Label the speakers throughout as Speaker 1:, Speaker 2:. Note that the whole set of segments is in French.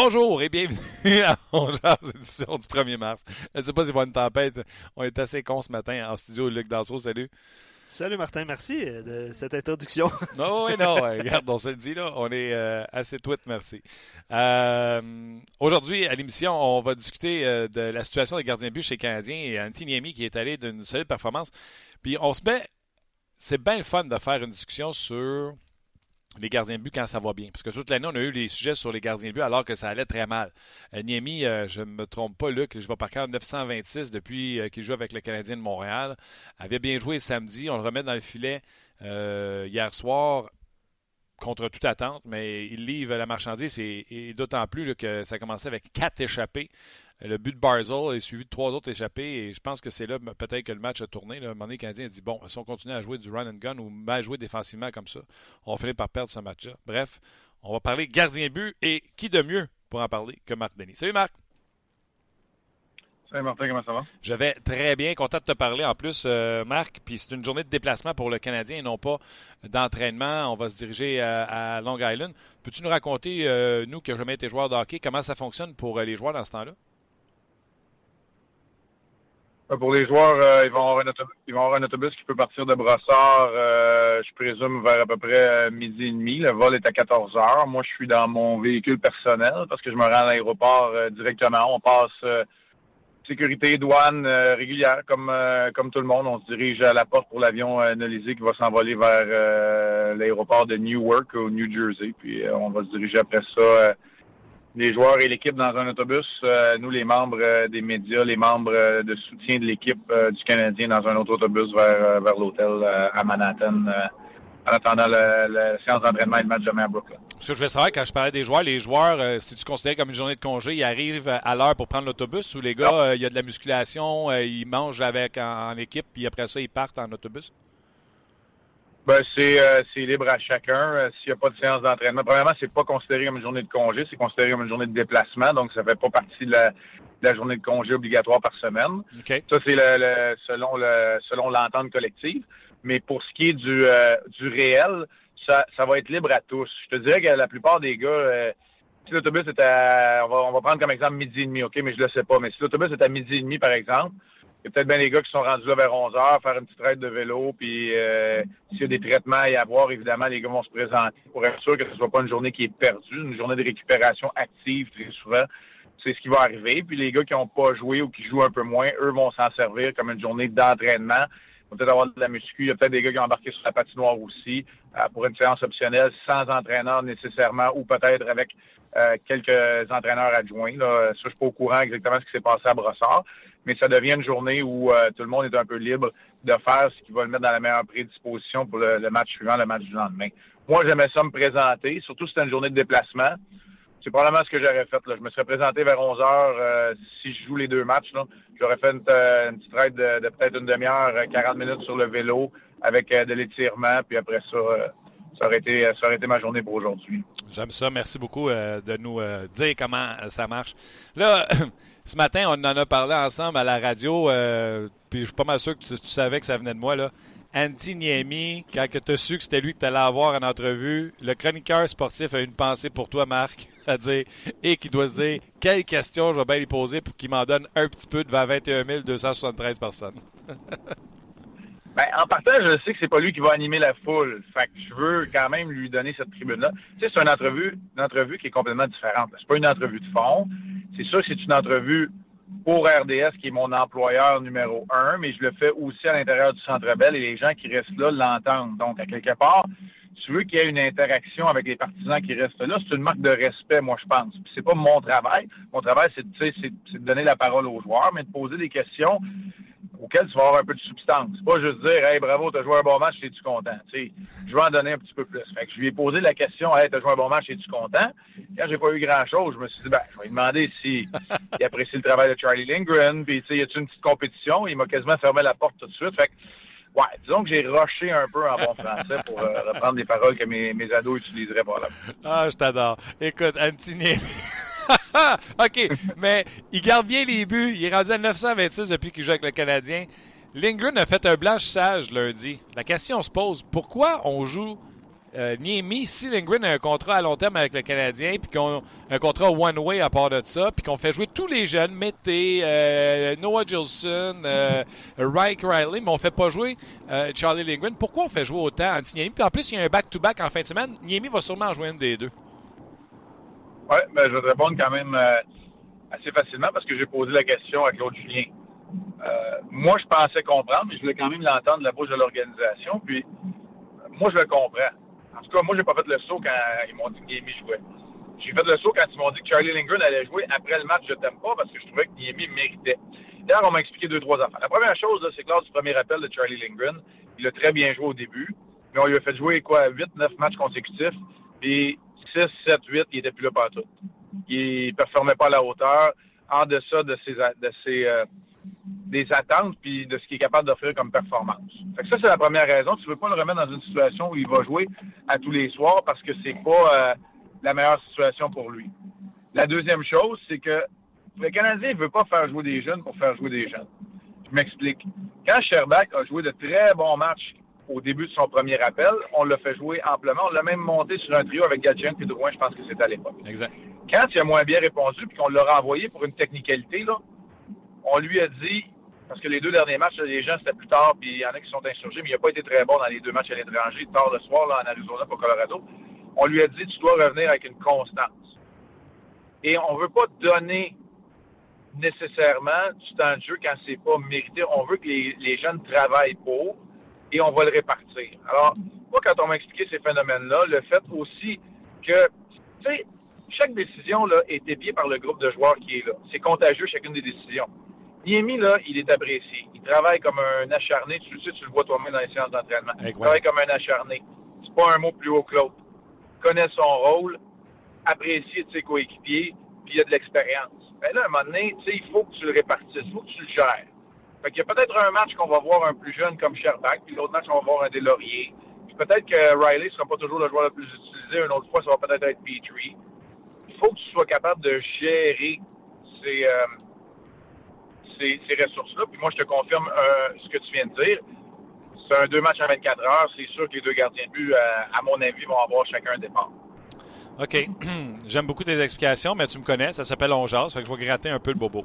Speaker 1: Bonjour et bienvenue à Ongeance édition du 1er mars. Je ne sais pas si va une tempête. On est assez con ce matin en studio. Luc Danseau, salut.
Speaker 2: Salut Martin, merci de cette introduction.
Speaker 1: non, oui, non, regarde, on se le dit là, on est euh, assez tweet, merci. Euh, Aujourd'hui, à l'émission, on va discuter euh, de la situation des gardiens de but chez les Canadiens et Anthony qui est allé d'une solide performance. Puis on se met, c'est bien le fun de faire une discussion sur les gardiens de but quand ça va bien. Parce que toute l'année, on a eu des sujets sur les gardiens de but alors que ça allait très mal. Euh, Niemi, euh, je ne me trompe pas, Luc, je vais par cœur 926 depuis euh, qu'il joue avec le Canadien de Montréal. Avait bien joué samedi. On le remet dans le filet hier soir contre toute attente, mais il livre la marchandise et, d'autant plus que ça a commencé avec quatre échappés. Le but de Barzell est suivi de trois autres échappés et je pense que c'est là peut-être que le match a tourné. Là. À un moment le Canadien a dit bon, si on continue à jouer du run and gun ou mal jouer défensivement comme ça, on va finir par perdre ce match-là. Bref, on va parler gardien but et qui de mieux pour en parler que Marc Denis. Salut Marc!
Speaker 3: Salut Martin, comment ça va?
Speaker 1: Je vais très bien, content de te parler en plus, euh, Marc. Puis c'est une journée de déplacement pour le Canadien et non pas d'entraînement. On va se diriger à, Long Island. Peux-tu nous raconter, euh, nous qui n'avons jamais été joueurs de hockey, comment ça fonctionne pour euh, les joueurs dans ce temps-là?
Speaker 3: Pour les joueurs, ils, vont avoir un autobus, ils vont avoir un autobus qui peut partir de Brossard, je présume, vers à peu près midi et demi. Le vol est à 14 heures. Moi, je suis dans mon véhicule personnel parce que je me rends à l'aéroport directement. On passe sécurité, douane régulière, comme comme tout le monde. On se dirige à la porte pour l'avion Nolisi qui va s'envoler vers l'aéroport de Newark au New Jersey. Puis on va se diriger après ça les joueurs et l'équipe dans un autobus, euh, nous les membres euh, des médias, les membres euh, de soutien de l'équipe du Canadien dans un autre autobus vers, vers l'hôtel à Manhattan en attendant la séance d'entraînement et le match demain à Brooklyn.
Speaker 1: Ce que je voulais savoir, quand je parlais des joueurs, les joueurs, si tu considères comme une journée de congé, ils arrivent à l'heure pour prendre l'autobus ou les gars, il y a de la musculation, ils mangent avec en, équipe, puis après ça, ils partent en autobus?
Speaker 3: Ben, c'est, euh, libre à chacun. Euh, s'il n'y a pas de séance d'entraînement, premièrement, c'est pas considéré comme une journée de congé, c'est considéré comme une journée de déplacement, donc ça fait pas partie de la, journée de congé obligatoire par semaine. Ça, c'est le, selon le selon l'entente collective. Mais pour ce qui est du, euh, réel, ça, va être libre à tous. Je te dirais que la plupart des gars, si l'autobus est à, on va, prendre comme exemple midi et demi, OK, mais je le sais pas, mais si l'autobus est à midi et demi, par exemple, il y a peut-être bien les gars qui sont rendus là vers 11 heures, faire une petite traite de vélo, puis euh, s'il y a des traitements à y avoir, évidemment, les gars vont se présenter pour être sûr que ce ne soit pas une journée qui est perdue, une journée de récupération active très souvent. C'est ce qui va arriver. Puis les gars qui n'ont pas joué ou qui jouent un peu moins, eux vont s'en servir comme une journée d'entraînement. Ils vont peut-être avoir de la muscu. Il y a peut-être des gars qui ont embarqué sur la patinoire aussi euh, pour une séance optionnelle sans entraîneur nécessairement ou peut-être avec euh, quelques entraîneurs adjoints. Là. Ça, je suis pas au courant exactement ce qui s'est passé à Brossard mais ça devient une journée où euh, tout le monde est un peu libre de faire ce qui va le mettre dans la meilleure prédisposition pour le, match suivant, le match du lendemain. Moi, j'aimais ça me présenter, surtout si c'était une journée de déplacement. C'est probablement ce que j'aurais fait. Je me serais présenté vers 11 heures euh, si je joue les deux matchs. J'aurais fait une, euh, petite raid de, peut-être une demi-heure, 40 minutes sur le vélo avec de l'étirement, puis après ça, ça aurait été, ça aurait été ma journée pour aujourd'hui.
Speaker 1: J'aime ça. Merci beaucoup de nous dire comment ça marche. Là, Ce matin, on en a parlé ensemble à la radio, euh, puis je suis pas mal sûr que tu, savais que ça venait de moi. là. Anti Niemi, quand tu as su que c'était lui que tu allais avoir en entrevue, le chroniqueur sportif a une pensée pour toi, Marc, à dire, et qui doit se dire quelle question je vais bien lui poser pour qu'il m'en donne un petit peu devant 21 273 personnes.
Speaker 3: Ben, en partant, je sais que c'est pas lui qui va animer la foule. Fait que je veux quand même lui donner cette tribune-là. Tu sais, c'est une entrevue, une entrevue qui est complètement différente. C'est pas une entrevue de fond. C'est sûr que c'est une entrevue pour RDS, qui est mon employeur numéro un, mais je le fais aussi à l'intérieur du Centre Bell et les gens qui restent là l'entendent. Donc, à quelque part, tu veux qu'il y ait une interaction avec les partisans qui restent là, c'est une marque de respect, moi, je pense. Puis c'est pas mon travail. Mon travail, c'est, de donner la parole aux joueurs, mais de poser des questions auquel tu vas avoir un peu de substance. C'est pas juste dire Hey, bravo, t'as joué un bon match, es-tu content? sais, je vais en donner un petit peu plus. Fait que je lui ai posé la question Hey, t'as joué un bon match, es-tu content? Quand j'ai pas eu grand chose, je me suis dit ben, je vais lui demander si il apprécie le travail de Charlie Lindgren, puis tu sais, y a-tu une petite compétition? Il m'a quasiment fermé la porte tout de suite. Fait que, Ouais, disons que j'ai rushé un peu en bon français pour euh, reprendre des paroles que mes, mes ados utiliseraient probablement.
Speaker 1: Ah, je t'adore. Écoute, Antini. OK, mais il garde bien les buts. Il est rendu à 926 depuis qu'il joue avec le Canadien. Lindgren a fait un blanchissage lundi. La question se pose, pourquoi on joue euh, Niemi si Lindgren a un contrat à long terme avec le Canadien, puis qu'on un contrat one-way à part de ça, puis qu'on fait jouer tous les jeunes, Mété, euh, Noah Gilson, euh, Riley, mais on fait pas jouer euh, Charlie Lindgren. Pourquoi on fait jouer autant Anti-Niemi? Puis en plus, il y a un back-to-back en fin de semaine. Niemi va sûrement en jouer une des deux.
Speaker 3: Oui, ben, je vais te répondre quand même euh, assez facilement parce que j'ai posé la question à Claude Julien. Moi, je pensais comprendre, mais je voulais quand même l'entendre de la bouche de l'organisation. Puis, moi, je le comprends. En tout cas, moi, j'ai pas fait le saut quand ils m'ont dit que Niemi jouait. J'ai fait le saut quand ils m'ont dit que Charlie Lindgren allait jouer après le match Je t'aime pas parce que je trouvais que Niemi méritait. D'ailleurs, on m'a expliqué deux, trois affaires. La première chose, c'est que lors du premier appel de Charlie Lindgren, il a très bien joué au début, mais on lui a fait jouer quoi, 8, 9 matchs consécutifs. Puis 6, 7, 8, il était plus là partout. Il performait pas à la hauteur, en deçà de ses, de ses euh, des attentes puis de ce qu'il est capable d'offrir comme performance. Fait que ça, c'est la première raison. Tu veux pas le remettre dans une situation où il va jouer à tous les soirs parce que c'est pas euh, la meilleure situation pour lui. La deuxième chose, c'est que le Canadien ne veut pas faire jouer des jeunes pour faire jouer des jeunes. Je m'explique. Quand Sherbach a joué de très bons matchs au début de son premier appel. On l'a fait jouer amplement. On l'a même monté sur un trio avec Gatien et Drouin, je pense que c'était à l'époque.
Speaker 1: Exact.
Speaker 3: Quand il a moins bien répondu puis qu'on l'a renvoyé pour une technicalité, là, on lui a dit, parce que les deux derniers matchs, les gens, c'était plus tard, puis il y en a qui sont insurgés, mais il n'a pas été très bon dans les deux matchs à l'étranger, tard le soir, là, en Arizona pour Colorado. On lui a dit, tu dois revenir avec une constance. Et on ne veut pas donner nécessairement du temps de jeu quand c'est pas mérité. On veut que les, les jeunes travaillent pour et on va le répartir. Alors, moi, quand on m'a expliqué ces phénomènes-là, le fait aussi que, tu sais, chaque décision là, est épiée par le groupe de joueurs qui est là. C'est contagieux chacune des décisions. Niemi, là, il est apprécié. Il travaille comme un acharné. Tu le sais, tu le vois toi-même dans les séances d'entraînement. Il travaille comme un acharné. C'est pas un mot plus haut que l'autre. Il connaît son rôle, apprécié de ses coéquipiers, puis il a de l'expérience. Mais là, à un moment donné, tu sais, il faut que tu le répartisses, il faut que tu le gères. Fait qu'il y a peut-être un match qu'on va voir un plus jeune comme Sherbach, puis l'autre match, on va voir un Delaurier. Puis peut-être que Riley ne sera pas toujours le joueur le plus utilisé. Une autre fois, ça va peut-être être Petrie. Il faut que tu sois capable de gérer ces, euh, ces, ces ressources-là. Puis moi, je te confirme euh, ce que tu viens de dire. C'est un deux matchs en 24 heures. C'est sûr que les deux gardiens de but, euh, à mon avis, vont avoir chacun un départ.
Speaker 1: OK. J'aime beaucoup tes explications, mais tu me connais, ça s'appelle On jase, fait que je vais gratter un peu le bobo.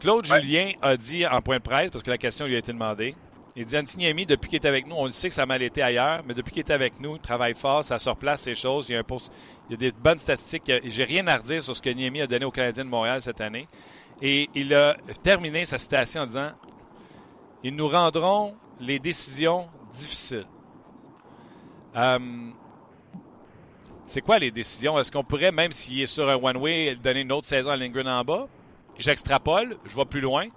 Speaker 1: Claude
Speaker 3: Ouais.
Speaker 1: Julien a dit en point de presse, parce que la question lui a été demandée, il dit Antiniemi, depuis qu'il est avec nous, on le sait que ça a mal été ailleurs, mais depuis qu'il est avec nous, il travaille fort, ça surplace ses choses, il y a, un post- il y a des bonnes statistiques. J'ai rien à redire sur ce que Niemi a donné aux Canadiens de Montréal cette année. Et il a terminé sa citation en disant Ils nous rendront les décisions difficiles. Euh, c'est quoi les décisions? Est-ce qu'on pourrait, même s'il est sur un one-way, donner une autre saison à Lindgren en bas? J'extrapole, je vais plus loin.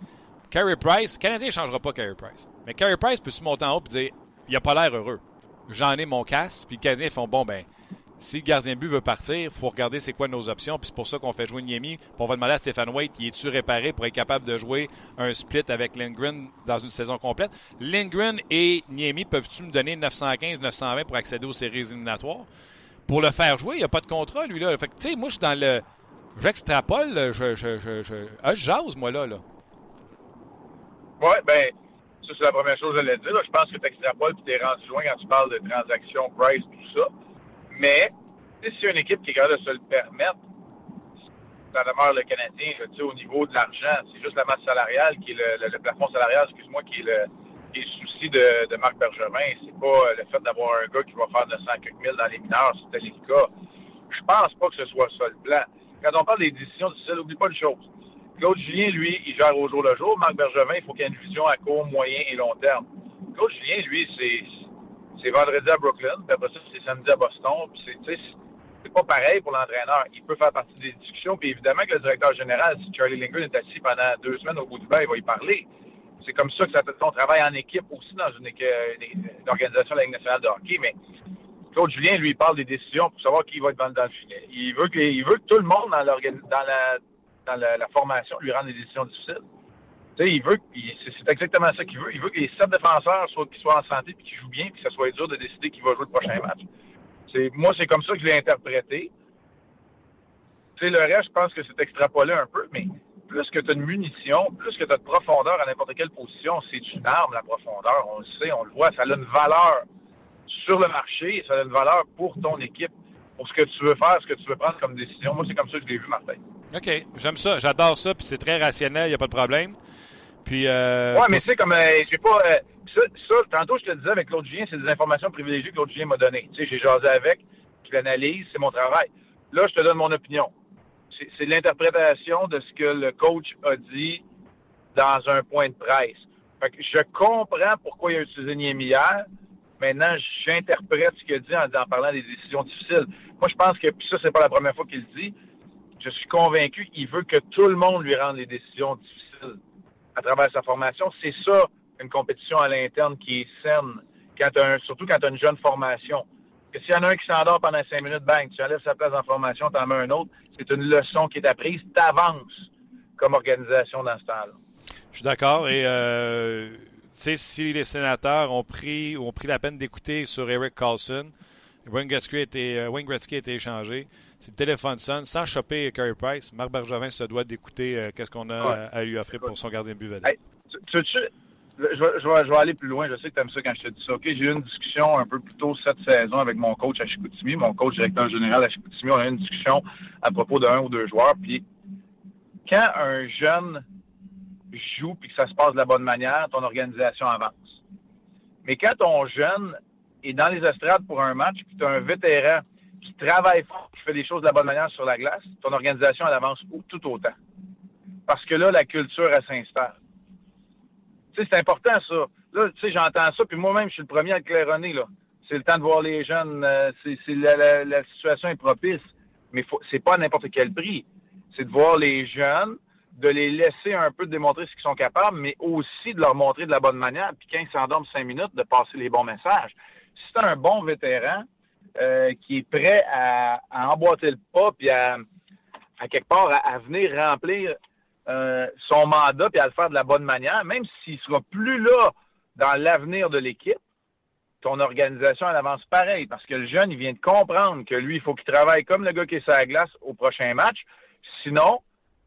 Speaker 1: Carey Price, le Canadien ne changera pas Carey Price. Mais Carey Price peut-tu monter en haut et dire il a pas l'air heureux. J'en ai mon casse, puis les Canadiens font bon, ben, si le gardien de but veut partir, il faut regarder c'est quoi nos options, puis c'est pour ça qu'on fait jouer Niemi. On va demander à Stéphane Waite, il est-tu réparé pour être capable de jouer un split avec Lindgren dans une saison complète? Lindgren et Niemi, peuvent-tu me donner 915, 920 pour accéder aux séries éliminatoires? Pour le faire jouer, il n'y a pas de contrat, lui, là. Fait que, tu sais, moi, je suis dans le. J'extrapole, je, je, je, je, ah, jase, moi, là. là.
Speaker 3: Oui, ben, ça, c'est la première chose que j'allais dire. Je pense que tu extrapoles et tu es rendu loin quand tu parles de transactions, price, tout ça. Mais, si une équipe qui est capable de se le permettre, ça demeure le Canadien, tu sais, au niveau de l'argent. C'est juste la masse salariale qui est le, le- plafond salarial, excuse-moi, qui est le, souci de, Marc Bergevin. C'est pas euh, le fait d'avoir un gars qui va faire 900 quelques mille dans les mineurs, c'était le cas. Je pense pas que ce soit ça le plan. Quand on parle des décisions difficiles, n'oublie pas une chose. Claude Julien, lui, il gère au jour le jour. Marc Bergevin, il faut qu'il y ait une vision à court, moyen et long terme. Claude Julien, lui, c'est c'est vendredi à Brooklyn, puis après ça, c'est samedi à Boston. Puis c'est, pas pareil pour l'entraîneur. Il peut faire partie des discussions, puis évidemment que le directeur général, si Charlie Lindgren est assis pendant deux semaines au bout du bain, il va y parler. C'est comme ça que ça, on travaille en équipe aussi dans une, une, organisation de la Ligue nationale de hockey, mais Claude Julien, lui, parle des décisions pour savoir qui va être dans, le filet. Il veut que, veut que tout le monde dans, dans, la, dans la, formation lui rende des décisions difficiles. Tu sais, il veut, c'est exactement ça qu'il veut. Il veut que les sept défenseurs soient, soient en santé et qu'ils jouent bien, puis que ça soit dur de décider qui va jouer le prochain match. C'est, moi, c'est comme ça que je l'ai interprété. Tu sais, le reste, je pense que c'est extrapolé un peu, mais plus que tu as de munitions, plus que tu as de profondeur à n'importe quelle position, c'est une arme, la profondeur. On le sait, on le voit, ça a une valeur sur le marché, ça a une valeur pour ton équipe, pour ce que tu veux faire, ce que tu veux prendre comme décision. Moi, c'est comme ça que je l'ai vu, Martin.
Speaker 1: OK, j'aime ça, j'adore ça, puis c'est très rationnel, il n'y a pas de problème. Puis, euh,
Speaker 3: ouais, mais c'est comme, euh, j'ai pas. Euh, ça, tantôt, je te disais avec Claude Julien, c'est des informations privilégiées que Claude Julien m'a données. Tu sais, j'ai jasé avec, je l'analyse, c'est mon travail. Là, je te donne mon opinion. C'est l'interprétation de ce que le coach a dit dans un point de presse. Je comprends pourquoi il a utilisé Niemi hier. Maintenant, j'interprète ce qu'il a dit en, en, parlant des décisions difficiles. Moi, je pense que, puis ça, c'est pas la première fois qu'il le dit, je suis convaincu qu'il veut que tout le monde lui rende les décisions difficiles à travers sa formation. C'est ça, une compétition à l'interne qui est saine, surtout quand tu as une jeune formation. Que s'il y en a un qui s'endort pendant cinq minutes, bang, tu enlèves sa place en formation, tu en mets un autre, c'est une leçon qui est apprise, t'avances comme organisation dans ce temps-là.
Speaker 1: Je suis d'accord. Et euh, tu si les sénateurs ont pris, ont pris la peine d'écouter sur Eric Carlson, Wayne a été, euh, Wayne Gretzky a été échangé. Si le téléphone sonne, sans choper Carey Price, Marc Bergevin se doit d'écouter euh, qu'est-ce qu'on a à lui offrir pour son gardien de but
Speaker 3: je, je, vais, aller plus loin. Je sais que tu aimes ça quand je te dis ça. J'ai eu une discussion un peu plus tôt cette saison avec mon coach à Chicoutimi, mon coach directeur général à Chicoutimi. On a eu une discussion à propos d'un ou deux joueurs. Puis, quand un jeune joue puis que ça se passe de la bonne manière, ton organisation avance. Mais quand ton jeune est dans les estrades pour un match, puis tu as un vétéran qui travaille fort, qui fait des choses de la bonne manière sur la glace, ton organisation, elle avance tout autant. Parce que là, la culture, elle s'installe. Tu sais, c'est important, ça. Là, tu sais, j'entends ça, puis moi-même, je suis le premier à le claironner, là. C'est le temps de voir les jeunes, euh, c'est, la, situation est propice. Mais c'est pas à n'importe quel prix. C'est de voir les jeunes, de les laisser un peu démontrer ce qu'ils sont capables, mais aussi de leur montrer de la bonne manière, puis quand ils s'endorment cinq minutes, de passer les bons messages. Si c'est un bon vétéran euh, qui est prêt à, emboîter le pas, puis à, quelque part à, venir remplir euh, son mandat, puis à le faire de la bonne manière, même s'il sera plus là dans l'avenir de l'équipe, ton organisation elle avance pareil, parce que le jeune, il vient de comprendre que lui, il faut qu'il travaille comme le gars qui est sur la glace au prochain match. Sinon,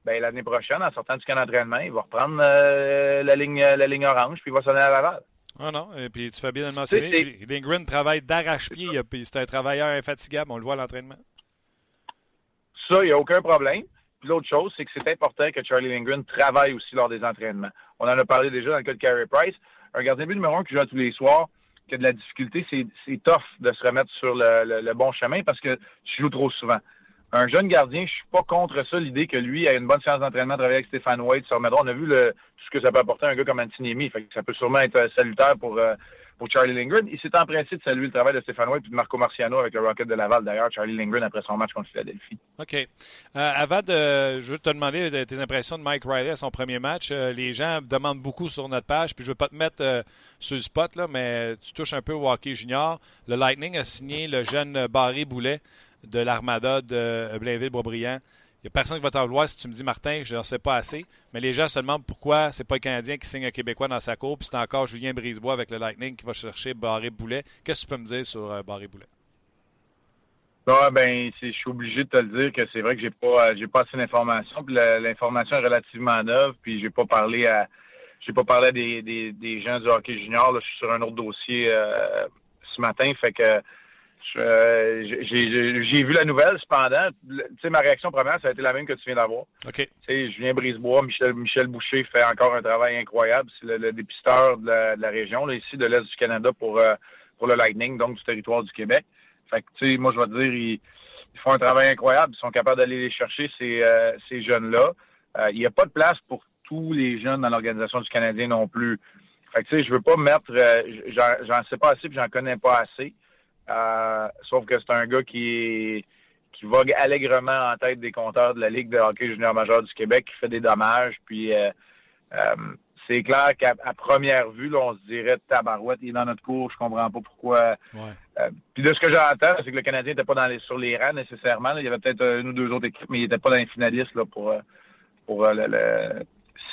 Speaker 3: ben, l'année prochaine, en sortant du camp d'entraînement, il va reprendre euh, la ligne la ligne orange, puis il va sonner à Laval.
Speaker 1: Ah non, et puis tu fais bien de le mentionner. Lindgren travaille d'arrache-pied, c'est un travailleur infatigable, on le voit à l'entraînement.
Speaker 3: Ça, il n'y a aucun problème. Puis l'autre chose, c'est que c'est important que Charlie Lindgren travaille aussi lors des entraînements. On en a parlé déjà dans le cas de Carey Price. Un gardien de but numéro un qui joue tous les soirs, qui a de la difficulté, c'est tough de se remettre sur le bon chemin parce que tu joues trop souvent un jeune gardien, je suis pas contre ça, l'idée que lui a une bonne séance d'entraînement, travailler avec Stéphane White, remettre. On a vu le, ce que ça peut apporter à un gars comme que ça peut sûrement être euh, salutaire pour, euh, pour Charlie Lindgren. Il s'est empressé de saluer le travail de Stéphane White et de Marco Marciano avec le Rocket de Laval, d'ailleurs, Charlie Lindgren après son match contre Philadelphie.
Speaker 1: OK. Euh, avant de. Je veux te demander tes impressions de Mike Riley à son premier match. les gens demandent beaucoup sur notre page, puis je veux pas te mettre sur le spot, là, mais tu touches un peu au hockey junior. Le Lightning a signé le jeune Barry Boulet de l'Armada de Blainville-Boisbriand. Il n'y a personne qui va t'en vouloir si tu me dis, Martin, je n'en sais pas assez. Mais les gens se demandent pourquoi c'est pas un Canadien qui signe un Québécois dans sa cour, puis c'est encore Julien Brisebois avec le Lightning qui va chercher Barré Boulet. Qu'est-ce que tu peux me dire sur euh, Barré Boulet?
Speaker 3: Ah, ben, je suis obligé de te le dire que c'est vrai que j'ai pas, j'ai pas assez d'informations. L'information est relativement neuve. Puis j'ai pas parlé à, j'ai pas parlé à des, des, gens du hockey junior. Je suis sur un autre dossier euh, ce matin. Fait que euh, j'ai vu la nouvelle, cependant. Tu sais, ma réaction première, ça a été la même que tu viens d'avoir.
Speaker 1: OK.
Speaker 3: Tu sais, Julien Brisebois, Michel, Michel Boucher fait encore un travail incroyable. C'est le, dépisteur de la, région, là, ici, de l'Est du Canada pour, euh, pour le Lightning, donc du territoire du Québec. Fait que, tu sais, moi, je vais te dire, ils, font un travail incroyable. Ils sont capables d'aller les chercher, ces, euh, ces jeunes-là. il n'y a pas de place pour tous les jeunes dans l'organisation du Canadien non plus. Fait que, tu sais, je veux pas mettre, j'en sais pas assez puis j'en connais pas assez. Euh, sauf que c'est un gars qui qui vogue allègrement en tête des compteurs de la Ligue de hockey junior majeur du Québec, qui fait des dommages. Puis euh, euh, c'est clair qu'à première vue, là, on se dirait tabarouette, il est dans notre cours, je comprends pas pourquoi. Euh, puis de ce que j'entends, c'est que le Canadien n'était pas dans les, sur les rangs nécessairement. Il y avait peut-être une ou deux autres équipes, mais il n'était pas dans les finalistes là, pour, pour le,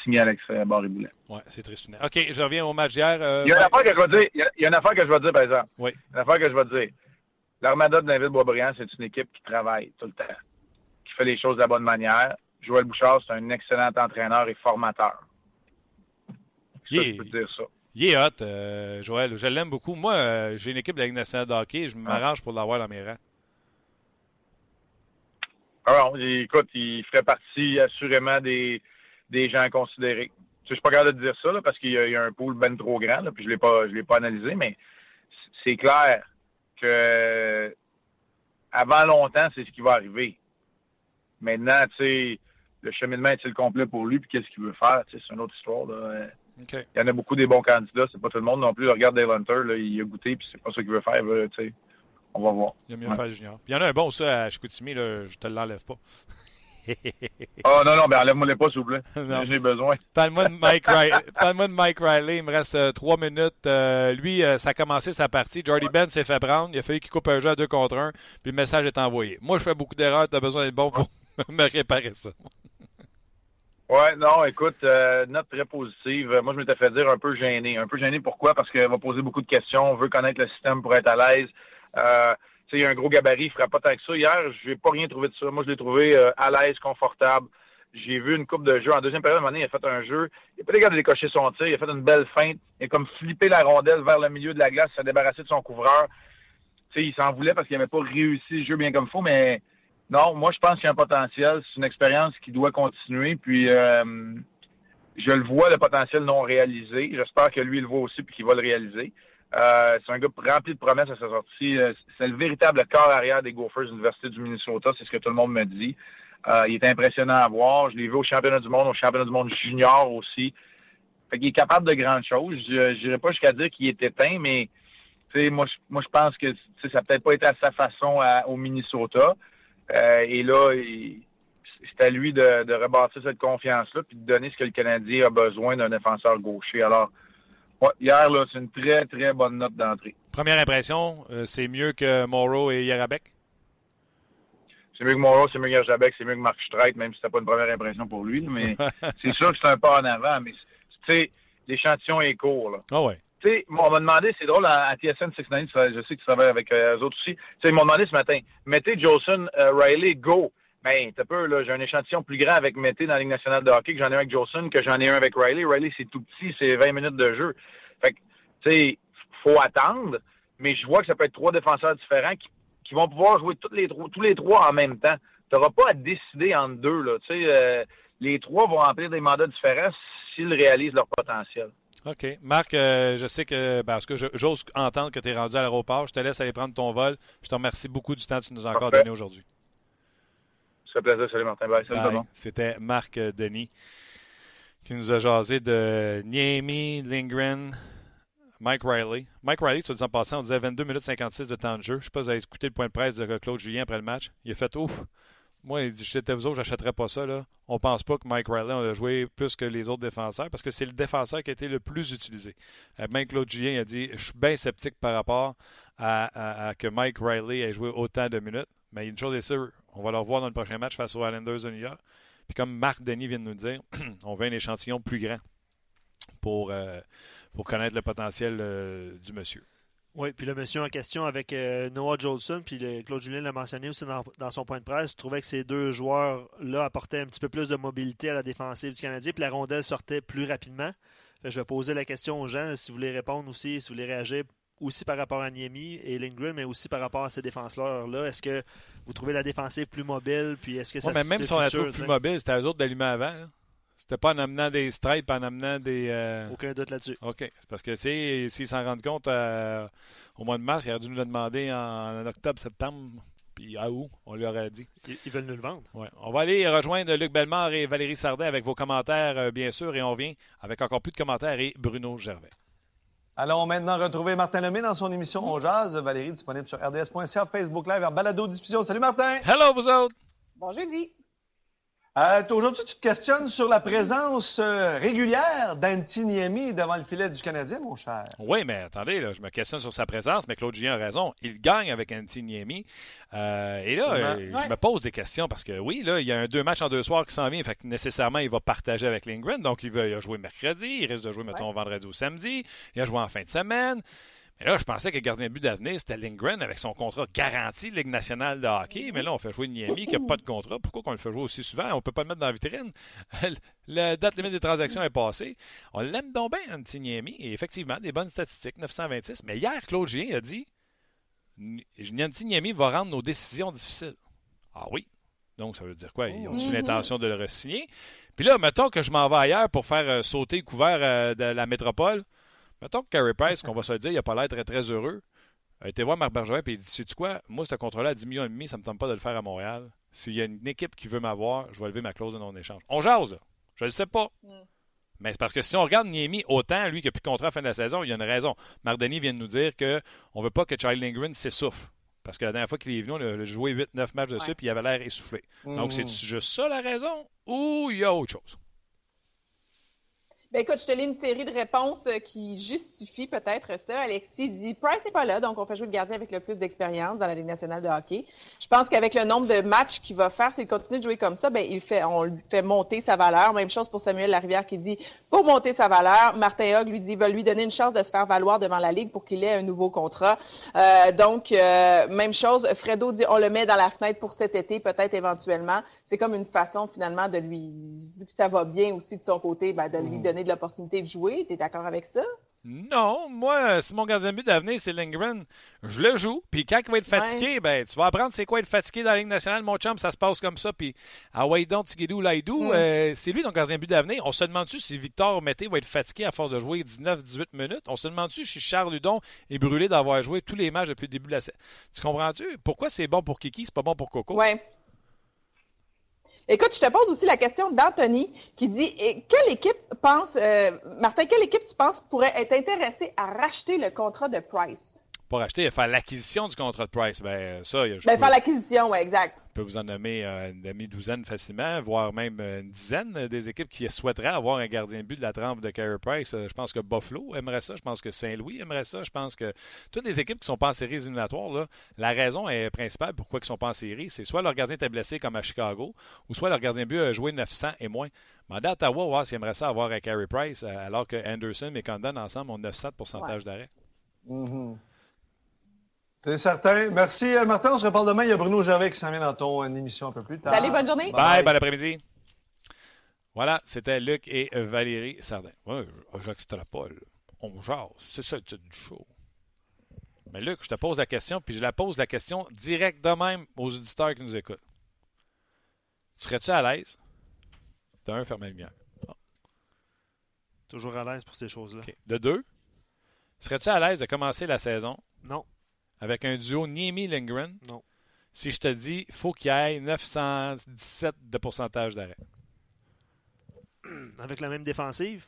Speaker 3: signer Alex Barry-Boulet.
Speaker 1: Oui, c'est triste. OK, je reviens au match d'hier.
Speaker 3: il y a une affaire que je vais dire, il y a, une affaire que je vais dire, par exemple.
Speaker 1: Oui.
Speaker 3: Une affaire que je vais dire. L'Armada de David-Boisbriand, c'est une équipe qui travaille tout le temps, qui fait les choses de la bonne manière. Joël Bouchard, c'est un excellent entraîneur et formateur.
Speaker 1: Ça, je peux dire ça. Il est hot, euh, Joël. Je l'aime beaucoup. Moi, euh, j'ai une équipe de la Ligue nationale de hockey. Je m'arrange pour l'avoir dans mes rangs.
Speaker 3: Alors, ah écoute, il ferait partie assurément des, des gens considérés. Je suis pas capable de dire ça parce qu'il y, a un pool ben trop grand, là, puis je l'ai pas, je l'ai pas analysé, mais c'est clair que avant longtemps, c'est ce qui va arriver. Maintenant, tu sais, le cheminement est-il complet pour lui, puis qu'est-ce qu'il veut faire, c'est une autre histoire. Là. Il y en a beaucoup des bons candidats, c'est pas tout le monde non plus. Regarde Dale Hunter, là, il a goûté, puis c'est pas ça qu'il veut faire. tu sais. On va voir.
Speaker 1: Il a mieux faire junior. Puis il y en a un bon, ça, à Chicoutimi, là, je te l'enlève pas.
Speaker 3: Oh non, non, ben enlève-moi les pas, s'il vous plaît. J'ai besoin.
Speaker 1: Parle-moi de, Mike Riley. Parle-moi de Mike Riley. Il me reste euh, trois minutes. Euh, lui, euh, ça a commencé sa partie. Jordy Ben s'est fait prendre. Il a fallu qu'il coupe un jeu à deux contre un. Puis le message est envoyé. Moi, je fais beaucoup d'erreurs. Tu as besoin d'être bon pour me réparer ça.
Speaker 3: Ouais, non, écoute, note très positive. Moi, je m'étais fait dire un peu gêné. Un peu gêné pourquoi? Parce qu'elle va poser beaucoup de questions. On veut connaître le système pour être à l'aise. Euh, il a un gros gabarit, il fera pas tant que ça. Hier, je n'ai pas rien trouvé de ça. Moi, je l'ai trouvé euh, à l'aise, confortable. J'ai vu une coupe de jeu. En deuxième période, il a fait un jeu. Il n'a pas les de décocher son tir. Il a fait une belle feinte. Il a comme flippé la rondelle vers le milieu de la glace. S'est débarrassé de son couvreur. sais, il s'en voulait parce qu'il n'avait pas réussi le jeu bien comme il faut. Mais non, moi, je pense qu'il y a un potentiel. C'est une expérience qui doit continuer. Puis, euh, je le vois, le potentiel non réalisé. J'espère que lui, il le voit aussi puis qu'il va le réaliser. Euh, c'est un gars rempli de promesses à sa sortie. Euh, c'est le véritable corps arrière des Gophers de l'Université du Minnesota, c'est ce que tout le monde me dit. Euh, il est impressionnant à voir. Je l'ai vu au championnat du monde, au championnat du monde junior aussi. Fait est capable de grandes choses. Je n'irai pas jusqu'à dire qu'il est éteint, mais moi, je, moi, je pense que ça n'a peut-être pas été à sa façon au Minnesota. et là, c'est à lui de, de rebâtir cette confiance-là puis de donner ce que le Canadien a besoin d'un défenseur gaucher. Alors, hier, là, c'est une très, très bonne note d'entrée.
Speaker 1: Première impression, euh, c'est mieux que Morrow et Yarabek?
Speaker 3: C'est mieux que Morrow, c'est mieux que Yarabek, c'est mieux que Mark Streit, même si c'était pas une première impression pour lui. Mais c'est sûr que c'est un pas en avant. Mais, tu sais, l'échantillon est court. Là.
Speaker 1: Ah ouais.
Speaker 3: Tu sais, on m'a demandé, c'est drôle, à, TSN 69, je sais que tu travailles avec euh, eux autres aussi. Tu sais, ils m'ont demandé ce matin, mettez Jolson, euh, Riley, go. Ben, t'as peu, là, j'ai un échantillon plus grand avec Mété dans la Ligue nationale de hockey que j'en ai un avec Jolson, que j'en ai un avec Riley. Riley, c'est tout petit, c'est 20 minutes de jeu. Fait que, tu sais, faut attendre, mais je vois que ça peut être trois défenseurs différents qui, qui vont pouvoir jouer tous les, tous les trois en même temps. Tu n'auras pas à décider entre deux, là. Tu sais, euh, les trois vont remplir des mandats différents s'ils réalisent leur potentiel.
Speaker 1: OK. Marc, euh, je sais que, ben, parce que j'ose entendre que tu es rendu à l'aéroport. Je te laisse aller prendre ton vol. Je te remercie beaucoup du temps que tu nous as encore donné aujourd'hui.
Speaker 3: Ça fait plaisir. Salut Martin. Bye. Salut
Speaker 1: C'était Marc euh, Denis qui nous a jasé de Niemi, Lindgren, Mike Riley. Mike Riley, soit dit en passant, on disait 22 minutes 56 de temps de jeu. Je ne sais pas si vous avez écouté le point de presse de Claude Julien après le match. Il a fait ouf. Moi, il dit J'étais vous autres, j'achèterais pas ça. Là. On pense pas que Mike Riley a joué plus que les autres défenseurs parce que c'est le défenseur qui a été le plus utilisé. Euh, même Claude Julien a dit Je suis bien sceptique par rapport à, à, que Mike Riley ait joué autant de minutes. Mais une chose est sûre, on va le revoir dans le prochain match face aux Islanders de New York. Puis comme Marc Denis vient de nous dire, on veut un échantillon plus grand pour, euh, connaître le potentiel euh, du monsieur.
Speaker 2: Oui, puis le monsieur en question avec euh, Noah Jolson, puis Claude Julien l'a mentionné aussi dans, son point de presse, trouvait que ces deux joueurs-là apportaient un petit peu plus de mobilité à la défensive du Canadien, puis la rondelle sortait plus rapidement. je vais poser la question aux gens, si vous voulez répondre aussi, si vous voulez réagir aussi par rapport à Niemi et Lindgren, mais aussi par rapport à ces défenseurs-là. Est-ce que vous trouvez la défensive plus mobile? Puis est-ce que ça
Speaker 1: mais Même si on la trouve plus mobile, c'était à eux autres d'allumer avant. C'était pas en amenant des stripes, en amenant des. Euh,
Speaker 2: Aucun doute là-dessus.
Speaker 1: OK. Parce que, tu sais, s'ils s'en rendent compte euh, au mois de mars, ils auraient dû nous le demander en, octobre, septembre. Puis à où On lui aurait dit.
Speaker 2: Ils, veulent nous le vendre.
Speaker 1: Ouais. On va aller rejoindre Luc Bellemare et Valérie Sardin avec vos commentaires, euh, bien sûr, et on vient avec encore plus de commentaires et Bruno Gervais.
Speaker 4: Allons maintenant retrouver Martin Lemay dans son émission On Jazz. Valérie, disponible sur rds.ca, Facebook Live, vers Balado Diffusion. Salut Martin!
Speaker 1: Hello, vous autres!
Speaker 5: Bonjour, jeudi!
Speaker 4: Euh, Aujourd'hui, tu te questionnes sur la présence euh, régulière d'Antiniemi devant le filet du Canadien, mon cher.
Speaker 1: Oui, mais attendez, là, je me questionne sur sa présence, mais Claude Julien a raison. Il gagne avec Antiniemi. Euh, et là, euh,
Speaker 5: Ouais.
Speaker 1: je me pose des questions parce que oui, là, il y a un deux matchs en deux soirs qui s'en vient, fait que nécessairement, il va partager avec Lindgren. Donc, il, va, il a joué mercredi, il risque de jouer, mettons, vendredi ou samedi. Il a joué en fin de semaine. Mais là, je pensais que le gardien de but d'avenir, c'était Lindgren avec son contrat garanti Ligue nationale de hockey. Mais là, on fait jouer Niemi qui n'a pas de contrat. Pourquoi qu'on le fait jouer aussi souvent? On ne peut pas le mettre dans la vitrine. la date limite des transactions est passée. On l'aime donc bien, un petit Niemi. Et effectivement, des bonnes statistiques, 926. Mais hier, Claude Julien a dit Nianti Niemi va rendre nos décisions difficiles. Ah oui. Donc, ça veut dire quoi? Ils ont-tu
Speaker 5: Mhm.
Speaker 1: l'intention de le re-signer? Puis là, mettons que je m'en vais ailleurs pour faire euh, sauter le couvert euh, de la métropole. Mettons que Carey Price, qu'on va se le dire, il n'a pas l'air très, très heureux. A été voir Marc Bergevin et il dit Sais-tu quoi? Moi, ce contrat-là à 10 millions et demi, ça ne me tente pas de le faire à Montréal. S'il y a une équipe qui veut m'avoir, je vais lever ma clause de non-échange. On jase, là. Je ne le sais pas.
Speaker 5: Mm.
Speaker 1: Mais c'est parce que si on regarde Niemi autant, lui qui n'a plus de contrat à la fin de la saison, il y a une raison. Marc Denis vient de nous dire qu'on ne veut pas que Charlie Lindgren s'essouffle. Parce que la dernière fois qu'il est venu, on a joué 8-9 matchs dessus puis il avait l'air essoufflé. Donc,
Speaker 4: Mhm.
Speaker 1: c'est juste ça la raison? Ou il y a autre chose?
Speaker 5: Ben écoute, je te lis une série de réponses euh, qui justifient peut-être ça. Alexis dit Price n'est pas là, donc on fait jouer le gardien avec le plus d'expérience dans la Ligue nationale de hockey. Je pense qu'avec le nombre de matchs qu'il va faire, s'il continue de jouer comme ça, ben il fait, on lui fait monter sa valeur. Même chose pour Samuel Larivière qui dit pour monter sa valeur. Martin Hogg lui dit va lui donner une chance de se faire valoir devant la Ligue pour qu'il ait un nouveau contrat. Euh, donc euh, même chose. Fredo dit on le met dans la fenêtre pour cet été, peut-être éventuellement. C'est comme une façon finalement de lui, vu que ça va bien aussi de son côté, ben, de lui donner de l'opportunité de jouer. Tu es d'accord avec ça?
Speaker 1: Non, moi, si mon gardien de but d'avenir, c'est Lindgren, je le joue. Puis quand il va être fatigué, ben, tu vas apprendre c'est quoi être fatigué dans la Ligue nationale, mon chum, ça se passe comme ça. Puis, ah ouais, donc, Tigidou, Laidou,
Speaker 5: Mm.
Speaker 1: euh, c'est lui ton gardien de but d'avenir. On se demande-tu si Victor Mété va être fatigué à force de jouer 19-18 minutes? On se demande-tu si Charles Ludon est brûlé d'avoir joué tous les matchs depuis le début de la saison? Tu comprends-tu? Pourquoi c'est bon pour Kiki, c'est pas bon pour Coco?
Speaker 5: Oui. Écoute, je te pose aussi la question d'Anthony qui dit eh, quelle équipe pense, euh, Martin, quelle équipe tu penses pourrait être intéressée à racheter le contrat de Price?
Speaker 1: Pour acheter, faire l'acquisition du contrat de Price, ben, ça, je
Speaker 5: Ben,
Speaker 1: peux-
Speaker 5: faire l'acquisition, oui, exact.
Speaker 1: Je peux vous en nommer euh, une demi-douzaine facilement, voire même une dizaine des équipes qui souhaiteraient avoir un gardien de but de la trempe de Carey Price. Euh, Je pense que Buffalo aimerait ça. Je pense que Saint-Louis aimerait ça. Je pense que toutes les équipes qui sont pas en séries éliminatoires, là, la raison est principale pourquoi ils sont pas en série, c'est soit leur gardien était blessé comme à Chicago, ou soit leur gardien de but a joué 900 et moins. Mandez à Ottawa voir s'ils aimeraient ça avoir un Carey Price, euh, alors que Anderson et Condon ensemble ont 900 de pourcentage d'arrêt.
Speaker 4: Mhm. C'est certain. Merci, euh, Martin. On se reparle demain. Il y a Bruno Gervais qui s'en vient dans ton euh, émission un peu plus tard.
Speaker 5: Salut, bonne journée.
Speaker 1: Bye, bon après-midi. Voilà, c'était Luc et euh, Valérie Sardin. Ouais, j'extrapole. On jase. C'est ça le titre du show. Mais Luc, je te pose la question, puis je la pose la question direct de même aux auditeurs qui nous écoutent. Serais-tu à l'aise? D'un, fermer la lumière.
Speaker 2: Toujours à l'aise pour ces choses-là.
Speaker 1: OK. De deux, serais-tu à l'aise de commencer la saison?
Speaker 2: Non.
Speaker 1: Avec un duo Niemi-Lindgren?
Speaker 2: Non.
Speaker 1: Si je te dis, faut qu'il y ait 917 de pourcentage d'arrêt.
Speaker 2: Avec la même défensive?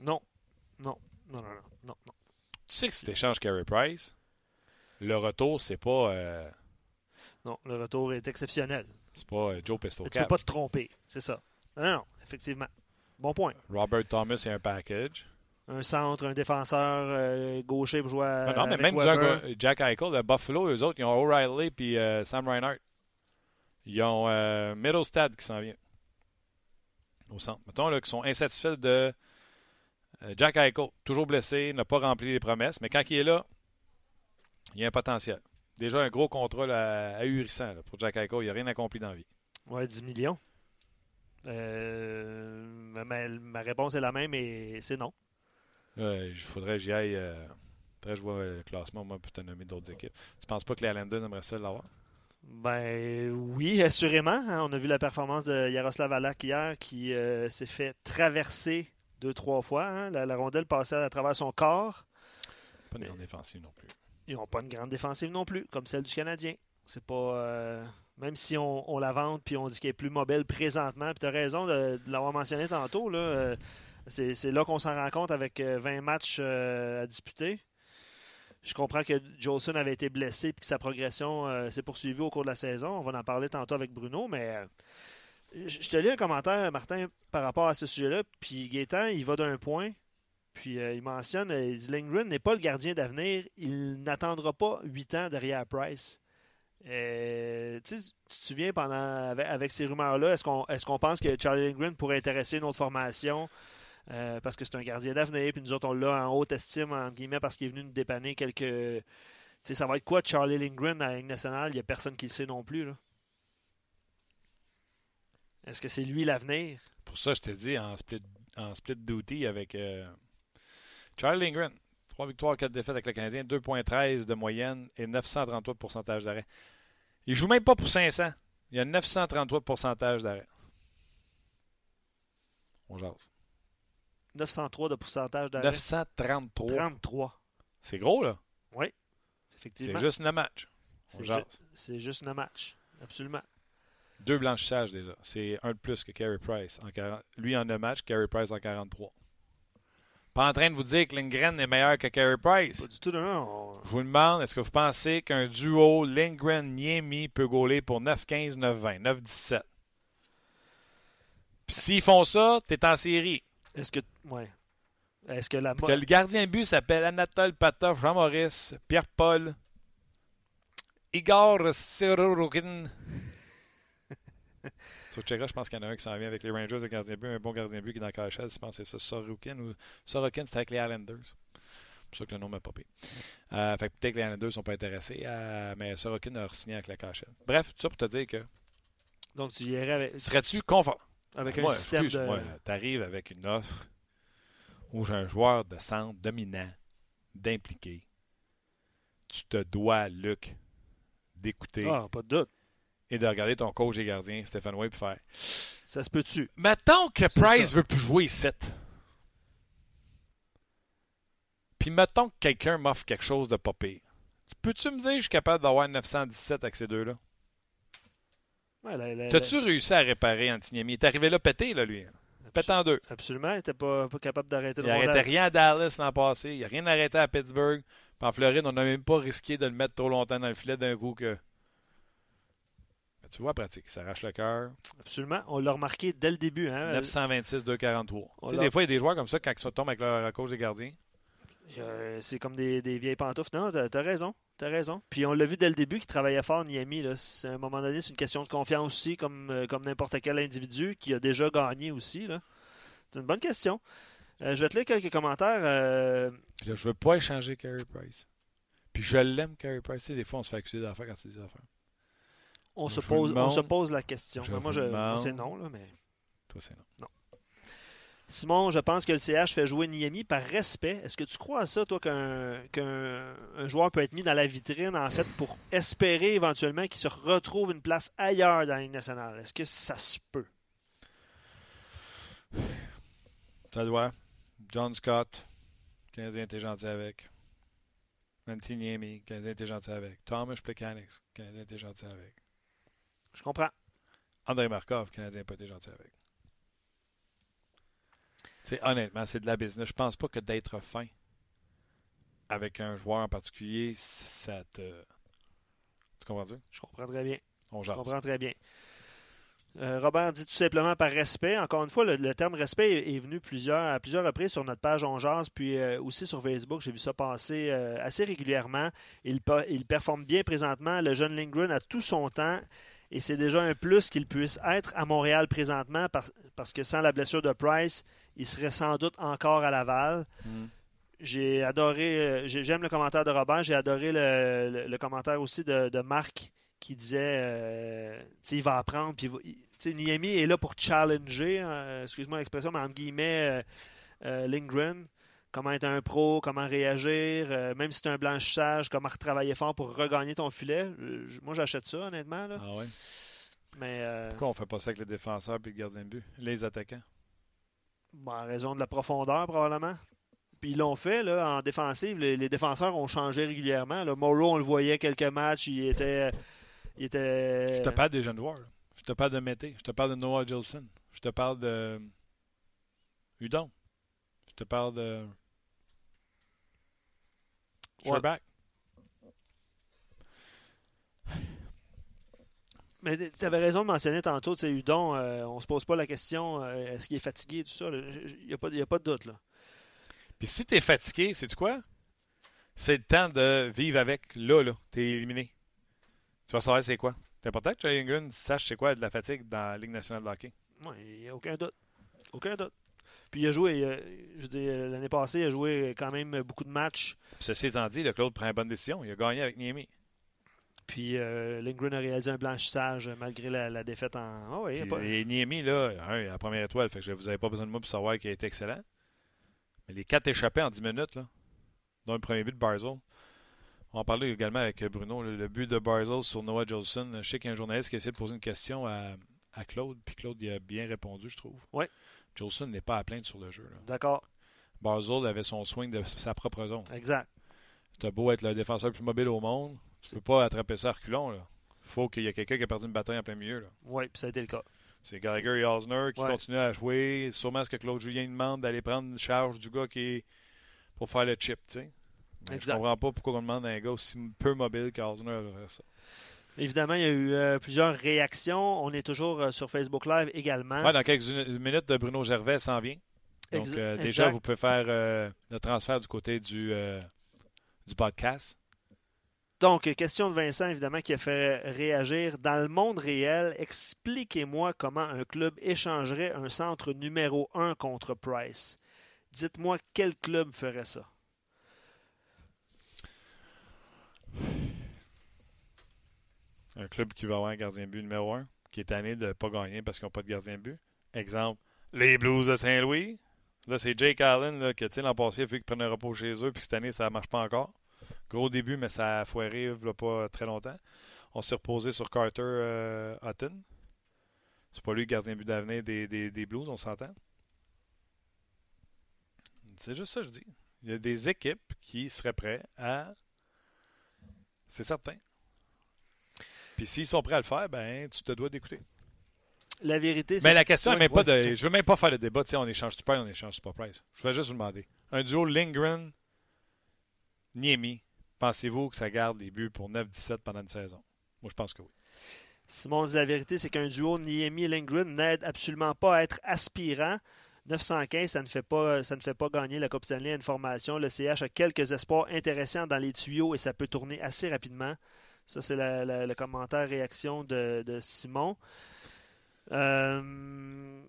Speaker 2: Non. Non. Non, non, non. non, non.
Speaker 1: Tu sais que si tu échanges Carey Price, le retour, c'est pas, euh,
Speaker 2: Non, le retour est exceptionnel.
Speaker 1: c'est pas euh, Joe Pistol
Speaker 2: tu peux pas te tromper. C'est ça. Non, non, effectivement. Bon point.
Speaker 1: Robert Thomas, c'est un package.
Speaker 2: Un centre, un défenseur euh, gaucher pour jouer à,
Speaker 1: non, mais
Speaker 2: avec
Speaker 1: même
Speaker 2: Weber.
Speaker 1: Jack, Eichel de Buffalo, eux autres, ils ont O'Reilly puis euh, Sam Reinhart. Ils ont euh, Middlestad qui s'en vient au centre. Mettons là, qu'ils sont insatisfaits de euh, Jack Eichel, toujours blessé, n'a pas rempli les promesses, mais quand il est là, il y a un potentiel. Déjà un gros contrat là, ahurissant là, pour Jack Eichel. Il n'a rien accompli dans la vie.
Speaker 2: Ouais, 10 millions. Euh, ma- ma réponse est la même et c'est non.
Speaker 1: Il faudrait que j'y aille. Euh, que je vois le classement, moi, pour te nommer d'autres équipes. Tu penses pas que les Islanders aimeraient ça l'avoir?
Speaker 2: Ben oui, assurément. hein. On a vu la performance de Yaroslav Alak hier qui euh, s'est fait traverser deux, trois fois. hein. La, la rondelle passait à travers son corps.
Speaker 1: Pas
Speaker 2: Mais-
Speaker 1: grande défensive non plus.
Speaker 2: Ils n'ont pas une grande défensive non plus, comme celle du Canadien. C'est pas. euh, même si on, on la vante puis on dit qu'elle est plus mobile présentement, puis tu as raison de, de l'avoir mentionné tantôt, là, euh, c'est là qu'on s'en rend compte avec euh, 20 matchs euh, à disputer. Je comprends que Jolson avait été blessé et que sa progression euh, s'est poursuivie au cours de la saison. On va en parler tantôt avec Bruno, mais euh, Je te lis un commentaire, Martin, par rapport à ce sujet-là. Puis Gaétan, il va d'un point. Puis euh, il mentionne, euh, il dit Lindgren n'est pas le gardien d'avenir. Il n'attendra pas huit ans derrière Price. Euh, tu te souviens, pendant, avec, ces rumeurs-là, est-ce qu'on est qu'on pense que Charlie Lindgren pourrait intéresser une autre formation? Parce que c'est un gardien d'avenir, puis nous autres, on l'a en haute estime, entre guillemets, parce qu'il est venu nous dépanner quelques. sais, ça va être quoi Charlie Lindgren à la Ligue nationale? Il n'y a personne qui le sait non plus. Est-ce que c'est lui l'avenir?
Speaker 1: Pour ça, je t'ai dit en split, en split duty avec euh, Charlie Lindgren. 3 victoires, 4 défaites avec le Canadien, 2,13 de moyenne et 933 de pourcentage d'arrêt. Il joue même pas pour 500. Il y a 933 de pourcentage d'arrêt. On jase.
Speaker 2: 903 de pourcentage d'arrêt.
Speaker 1: 933.
Speaker 2: 33.
Speaker 1: C'est gros, là?
Speaker 2: Oui, effectivement.
Speaker 1: C'est juste le match.
Speaker 2: C'est juste le match. Absolument.
Speaker 1: Deux blanchissages déjà. C'est un de plus que Carey Price. En 40... Lui en 9 matchs, Carey Price en 43. Pas en train de vous dire que Lindgren est meilleur que Carey Price.
Speaker 2: Pas du tout, non.
Speaker 1: Je vous demande, est-ce que vous pensez qu'un duo Lindgren-Niemi peut gauler pour 9-15, 9-20, 9-17? Puis s'ils font ça, t'es en série.
Speaker 2: Est-ce que. Ouais. Est-ce que la.
Speaker 1: Que le gardien de but s'appelle Anatole Patov, Jean-Maurice, Pierre-Paul, Igor Sorokin. Sur Cheka, je pense qu'il y en a un qui s'en vient avec les Rangers, le gardien but, un bon gardien but qui est dans la KHL. Je pense que c'est ça, Sorokin. Ou... Sorokin, c'était avec les Islanders. C'est pour ça que le nom m'a popé. Euh, fait peut-être que les Islanders ne sont pas intéressés, euh, mais Sorokin a signé avec la KHL. Bref, tout ça pour te dire que.
Speaker 2: Donc, tu irais avec.
Speaker 1: Serais-tu confort?
Speaker 2: Avec un système de.
Speaker 1: tu arrives avec une offre où j'ai un joueur de centre dominant, d'impliqué. Tu te dois, Luc, d'écouter.
Speaker 2: Ah, pas de doute
Speaker 1: et de regarder ton coach et gardien, Stéphane Way, faire.
Speaker 2: Ça se peut-tu?
Speaker 1: Mettons que Price veut plus jouer 7. Puis mettons que quelqu'un m'offre quelque chose de pas pire. Peux-tu me dire que je suis capable d'avoir 917 avec ces deux-là?
Speaker 2: Ouais,
Speaker 1: T'as-tu réussi à réparer Antiniemi? Il est arrivé là pété, là, lui. Pété en deux.
Speaker 2: Absolument. Il n'était pas, pas, capable d'arrêter
Speaker 1: le Il n'arrêtait rien à Dallas l'an passé. Il n'a rien arrêté à Pittsburgh. Puis en Floride, on n'a même pas risqué de le mettre trop longtemps dans le filet d'un coup que tu vois, pratique. Ça arrache le cœur.
Speaker 2: Absolument. On l'a remarqué dès le début. Hein?
Speaker 1: 926, 243. des fois, il y a des joueurs comme ça, quand ils tombent avec leur cause des gardiens.
Speaker 2: C'est comme des, vieilles pantoufles. Non, t'as as raison. T'as raison. Puis on l'a vu dès le début qu'il travaillait fort, Niami. À un moment donné, c'est une question de confiance aussi, comme, euh, comme n'importe quel individu qui a déjà gagné aussi. C'est une bonne question. Euh, je vais te lire quelques commentaires. Euh...
Speaker 1: Là, je veux pas échanger Carey Price. Puis je l'aime, Carey Price. des fois, on se fait accuser d'affaires quand dit des affaires.
Speaker 2: On, se pose, on se pose la question. moi, je, c'est non, là, mais.
Speaker 1: Toi, c'est non.
Speaker 2: Non. Simon, je pense que le CH fait jouer Niemi par respect. Est-ce que tu crois à ça, toi, qu'un, joueur peut être mis dans la vitrine, en fait, pour espérer éventuellement qu'il se retrouve une place ailleurs dans la Ligue nationale? Est-ce que ça se peut?
Speaker 1: Ça doit. John Scott, Canadien était gentil avec. Niemi, Canadien était gentil avec. Thomas Plekanec, Canadien était gentil avec.
Speaker 2: Je comprends.
Speaker 1: André Markov, Canadien, pas été gentil avec. Honnêtement, c'est de la business. Je pense pas que d'être fin avec un joueur en particulier, ça te. Tu comprends-tu?
Speaker 2: Je comprends très bien.
Speaker 1: On
Speaker 2: Je comprends très bien. Euh, Robert dit tout simplement par respect. Encore une fois, le, terme respect est, venu plusieurs, à plusieurs reprises sur notre page On puis euh, aussi sur Facebook. J'ai vu ça passer euh, assez régulièrement. Il, il performe bien présentement. Le jeune Lindgren a tout son temps. Et c'est déjà un plus qu'il puisse être à Montréal présentement parce, que sans la blessure de Price, il serait sans doute encore à Laval. Mm. J'ai adoré, euh, j'aime le commentaire de Robert, j'ai adoré le, commentaire aussi de, Marc qui disait euh, il va apprendre. Puis, Niemi est là pour challenger, hein, excuse-moi l'expression, mais entre guillemets, euh, Lindgren comment être un pro, comment réagir, euh, même si tu un blanchissage, comment retravailler fort pour regagner ton filet. moi, j'achète ça, honnêtement. Là.
Speaker 1: Ah ouais?
Speaker 2: Mais, euh,
Speaker 1: Pourquoi on fait pas ça avec les défenseurs et le gardien de but, les attaquants?
Speaker 2: Bon, en raison de la profondeur, probablement. Puis ils l'ont fait, là, en défensive. Les, défenseurs ont changé régulièrement. Là. Moreau, on le voyait quelques matchs, il était... Il était...
Speaker 1: Je te parle des jeunes joueurs. Je te parle de Mété. Je te parle de Noah Gilson. Je te parle de... Udon. Je te parle de
Speaker 2: Mais tu avais raison de mentionner tantôt, tu sais, Udon, euh, on se pose pas la question euh, est-ce qu'il est fatigué, tout ça. Il n'y a, a pas de doute. Là.
Speaker 1: Puis si tu es fatigué, c'est quoi? C'est le temps de vivre avec. Là, là, tu es éliminé. Tu vas savoir c'est quoi. C'est important que Jalen Green sache c'est quoi de la fatigue dans la Ligue nationale de hockey.
Speaker 2: Il n'y a aucun doute. Aucun doute. Puis il a joué, euh, je dire, l'année passée, il a joué quand même beaucoup de matchs.
Speaker 1: Puis ceci étant dit, le Claude prend une bonne décision. Il a gagné avec Niemi.
Speaker 2: Puis euh, Lindgren a réalisé un blanchissage malgré la, la défaite en. Ah oui, y pas-
Speaker 1: Et Niemi, là, la première étoile, fait que je- vous n'avez pas besoin de moi pour savoir qu'il a été excellent. Mais les quatre échappés en 10 minutes, là, dont le premier but de Barzell. On en parlait également avec Bruno, le, le but de Barzell sur Noah Jolson. Je sais qu'il y a un journaliste qui a essayé de poser une question à, à Claude, puis Claude il a bien répondu, je trouve.
Speaker 2: Ouais.
Speaker 1: Jolson n'est pas à plaindre sur le jeu.
Speaker 2: D'accord,
Speaker 1: Barzell avait son swing de sa propre zone.
Speaker 2: exact.
Speaker 1: C'était beau être le défenseur le plus mobile au monde. Tu peux pas attraper ça à reculons. Là. faut qu'il y ait quelqu'un qui a perdu une bataille en plein milieu.
Speaker 2: Oui, puis ça a été le cas.
Speaker 1: C'est Gallagher et Osner qui
Speaker 2: Ouais.
Speaker 1: continuent à jouer. Sûrement ce que Claude Julien demande d'aller prendre une charge du gars qui est pour faire le chip. Je
Speaker 2: Exact.
Speaker 1: comprends pas pourquoi on demande à un gars aussi peu mobile qu'Osner de faire ça.
Speaker 2: Évidemment, il y a eu euh, plusieurs réactions. On est toujours euh, sur Facebook Live également.
Speaker 1: Ouais, dans quelques minutes, Bruno Gervais s'en vient. Donc, euh,
Speaker 2: exact.
Speaker 1: déjà, vous pouvez faire le transfert du côté du, du podcast.
Speaker 2: Donc, question de Vincent, évidemment, qui a fait réagir. Dans le monde réel, expliquez-moi comment un club échangerait un centre numéro 1 contre Price. Dites-moi quel club ferait ça.
Speaker 1: Un club qui va avoir un gardien de but numéro un, qui est tanné de ne pas gagner parce qu'ils n'ont pas de gardien de but. Exemple, les Blues de Saint-Louis. Là, c'est Jake Allen là, que l'an passé, il a fallu qu'ils prennent un repos chez eux, puis cette année, ça ne marche pas encore. Gros début, mais ça a foiré il n'y a pas très longtemps. On s'est reposé sur Carter euh, Hutton. C'est pas lui le gardien but d'avenir des, des, des Blues, on s'entend. C'est juste ça que je dis. Il y a des équipes qui seraient prêtes à. C'est certain. Puis s'ils sont prêts à le faire, ben tu te dois d'écouter.
Speaker 2: La vérité, c'est
Speaker 1: Mais la question même pas
Speaker 2: ouais.
Speaker 1: de. Je veux même pas faire le débat, tu sais, on échange super, on échange super price. Je vais juste vous demander. Un duo Lindgren, Niemi, pensez-vous que ça garde les buts pour 9-17 pendant une saison? Moi, je pense que oui.
Speaker 2: Simon dit la vérité, c'est qu'un duo Niemi et Lindgren n'aide absolument pas à être aspirant. 915, ça ne fait pas, ça ne fait pas gagner la Coupe Stanley à une formation. Le CH a quelques espoirs intéressants dans les tuyaux et ça peut tourner assez rapidement. Ça, c'est le commentaire réaction de, Simon. Euh,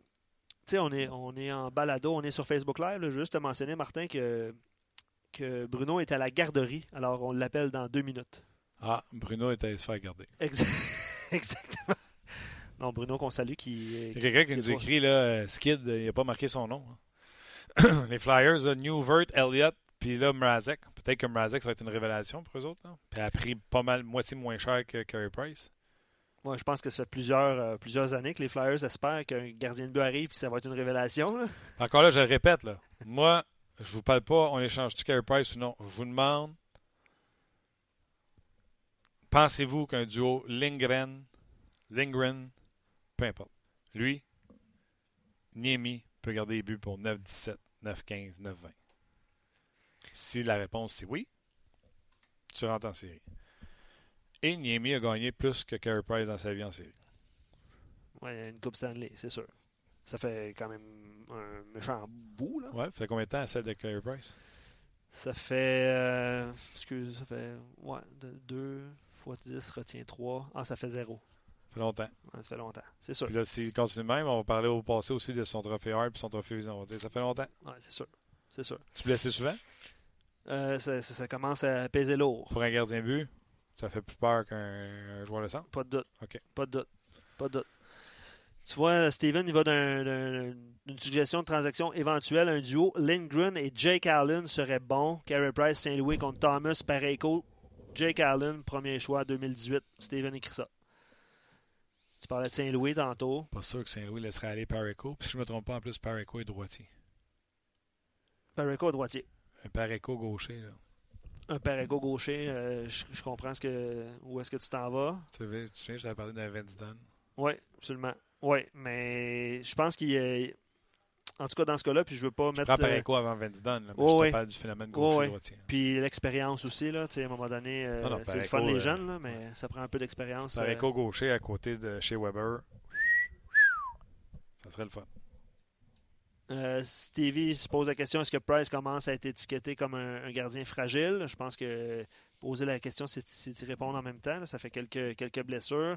Speaker 2: on est, on est en balado, on est sur Facebook Live. là. Juste te mentionner, Martin, que, que Bruno est à la garderie. Alors, on l'appelle dans deux minutes.
Speaker 1: Ah, Bruno est allé se faire garder.
Speaker 2: Exa- Exactement. Non, Bruno, qu'on salue, qui.
Speaker 1: Il y a quelqu'un qui nous écrit, là, euh, Skid, il n'a pas marqué son nom. hein. les Flyers, là, Newvert, Elliott, puis là, Mrazek. Peut-être que Mrazek, ça va être une révélation pour eux autres. Là. Puis elle a pris pas mal, moitié moins cher que Carey Price.
Speaker 2: Moi, je pense que ça fait plusieurs, euh, plusieurs années que les Flyers espèrent qu'un gardien de but arrive et que ça va être une révélation. là.
Speaker 1: Encore là, je le répète, là. Moi, je vous parle pas, on échange-tu Carey Price ou non? Je vous demande, pensez-vous qu'un duo Lindgren, Lindgren, peu importe, lui, Niemi peut garder les buts pour 9-17, 9-15, 9-20? Si la réponse c'est oui, tu rentres en série. Et Niemi a gagné plus que Carey Price dans sa vie en série.
Speaker 2: Ouais, une Coupe Stanley, c'est sûr. Ça fait quand même un méchant bout. Là.
Speaker 1: Ouais, ça fait combien de temps celle de Carey Price?
Speaker 2: Ça fait. euh, excuse, ça fait. Ouais, 2 fois 10, retient 3. Ah, ça fait 0.
Speaker 1: Ça fait longtemps.
Speaker 2: ça fait longtemps, c'est sûr.
Speaker 1: Puis là, s'il continue même, on va parler au passé aussi de son trophée Hart et son trophée Vison. On va dire, ça fait longtemps.
Speaker 2: Ouais, c'est sûr. C'est sûr.
Speaker 1: Tu blessé souvent?
Speaker 2: Euh, ça, ça- ça commence à peser lourd.
Speaker 1: Pour un gardien de but, ça fait plus peur qu'un un joueur de centre?
Speaker 2: Pas de doute.
Speaker 1: OK.
Speaker 2: Pas de doute. Pas de doute. Tu vois, Steven, il va d'un- d'un- d'une suggestion de transaction éventuelle. Un duo Lindgren et Jake Allen serait bon. Carey Price, Saint-Louis contre Thomas Pareco. Jake Allen, premier choix 2018. Steven écrit ça. Tu parlais de Saint-Louis tantôt.
Speaker 1: Pas sûr que Saint-Louis laisserait aller Pareco. Puis si je ne me trompe pas, en plus, Pareco est droitier.
Speaker 2: Pareco droitier.
Speaker 1: Un Pareco gaucher, là.
Speaker 2: Un Pareco gaucher. euh, je, je comprends ce que, où est-ce que tu t'en vas.
Speaker 1: Tu sais, tu sais, je t'avais parlé d'un Vince Dunn.
Speaker 2: Oui, absolument. Oui, mais je pense qu'il a- En tout cas, dans ce cas-là, puis je veux pas
Speaker 1: Je
Speaker 2: mettre.
Speaker 1: prends
Speaker 2: euh,
Speaker 1: Pareco avant Vince Dunn, là, mais
Speaker 2: Oh,
Speaker 1: je te
Speaker 2: oui.
Speaker 1: parle du phénomène
Speaker 2: Oh, oui.
Speaker 1: droitier.
Speaker 2: Puis l'expérience aussi, là, tu sais, à un moment donné, euh, c'est le fun les
Speaker 1: euh,
Speaker 2: jeunes, là, mais ça prend un peu d'expérience. euh,
Speaker 1: Pareco gaucher à côté de chez Weber. Ça serait le fun.
Speaker 2: Euh, Stevie se pose la question est-ce que Price commence à être étiqueté comme un, un gardien fragile? Je pense que poser la question, c'est c'est y répondre en même temps. là. Ça fait quelques, quelques blessures.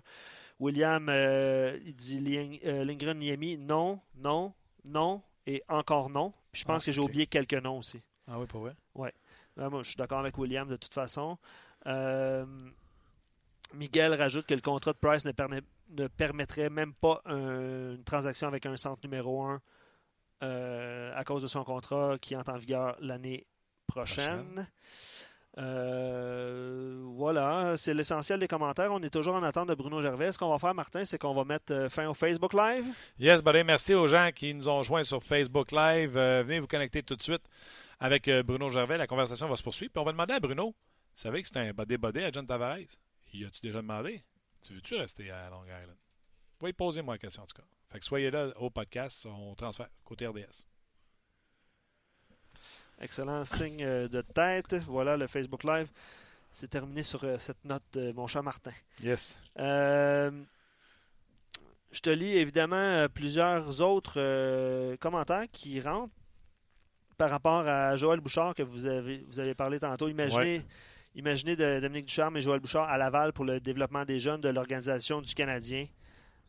Speaker 2: William, euh, il dit Ling- euh, Lindgren Niemi, non, non, non et encore non. Puis je pense
Speaker 1: Ah,
Speaker 2: que j'ai oublié quelques noms aussi.
Speaker 1: Ah oui, pour vrai?
Speaker 2: Ah, moi, je suis d'accord avec William de toute façon. Euh, Miguel rajoute que le contrat de Price ne, permet- ne permettrait même pas un- une transaction avec un centre numéro 1 à cause de son contrat qui entre en vigueur l'année prochaine. Euh, voilà, c'est l'essentiel des commentaires. On est toujours en attente de Bruno Gervais. Ce qu'on va faire, Martin, c'est qu'on va mettre euh, fin au Facebook Live.
Speaker 1: Yes, buddy. Merci aux gens qui nous ont joints sur Facebook Live. Euh, venez vous connecter tout de suite avec Bruno Gervais. La conversation va se poursuivre. Puis on va demander à Bruno, vous savez que c'est un body-body à John Tavares? Y a-tu déjà demandé? Tu veux-tu rester à Long Island? Vous pouvez poser moi la question en tout cas. Fait que soyez là au podcast, on transfère côté RDS.
Speaker 2: Excellent signe euh, de tête. Voilà le Facebook Live. C'est terminé sur euh, cette note, euh, mon cher Martin.
Speaker 1: Yes.
Speaker 2: Euh, je te lis évidemment plusieurs autres euh, commentaires qui rentrent par rapport à Joël Bouchard que vous avez, vous avez parlé tantôt. Imaginez, imaginez de, Dominique Ducharme et Joël Bouchard à Laval pour le développement des jeunes de l'organisation du Canadien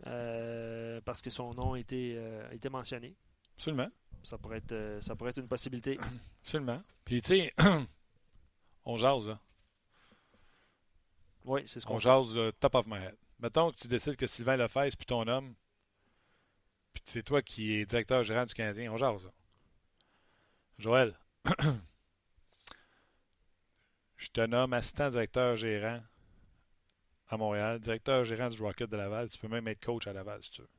Speaker 2: euh, parce que son nom a été, a été mentionné.
Speaker 1: Absolument.
Speaker 2: Ça pourrait être, euh, ça pourrait être une possibilité.
Speaker 1: Absolument. Puis tu sais, on jase là.
Speaker 2: Oui, c'est ce qu'on
Speaker 1: On jase le top of my head. Mettons que tu décides que Sylvain Lefebvre puis ton homme, puis c'est toi qui es directeur gérant du Canadien, on jase. là. Joël, je te nomme assistant directeur gérant à Montréal, directeur gérant du Rocket de Laval. Tu peux même être coach à Laval si tu veux.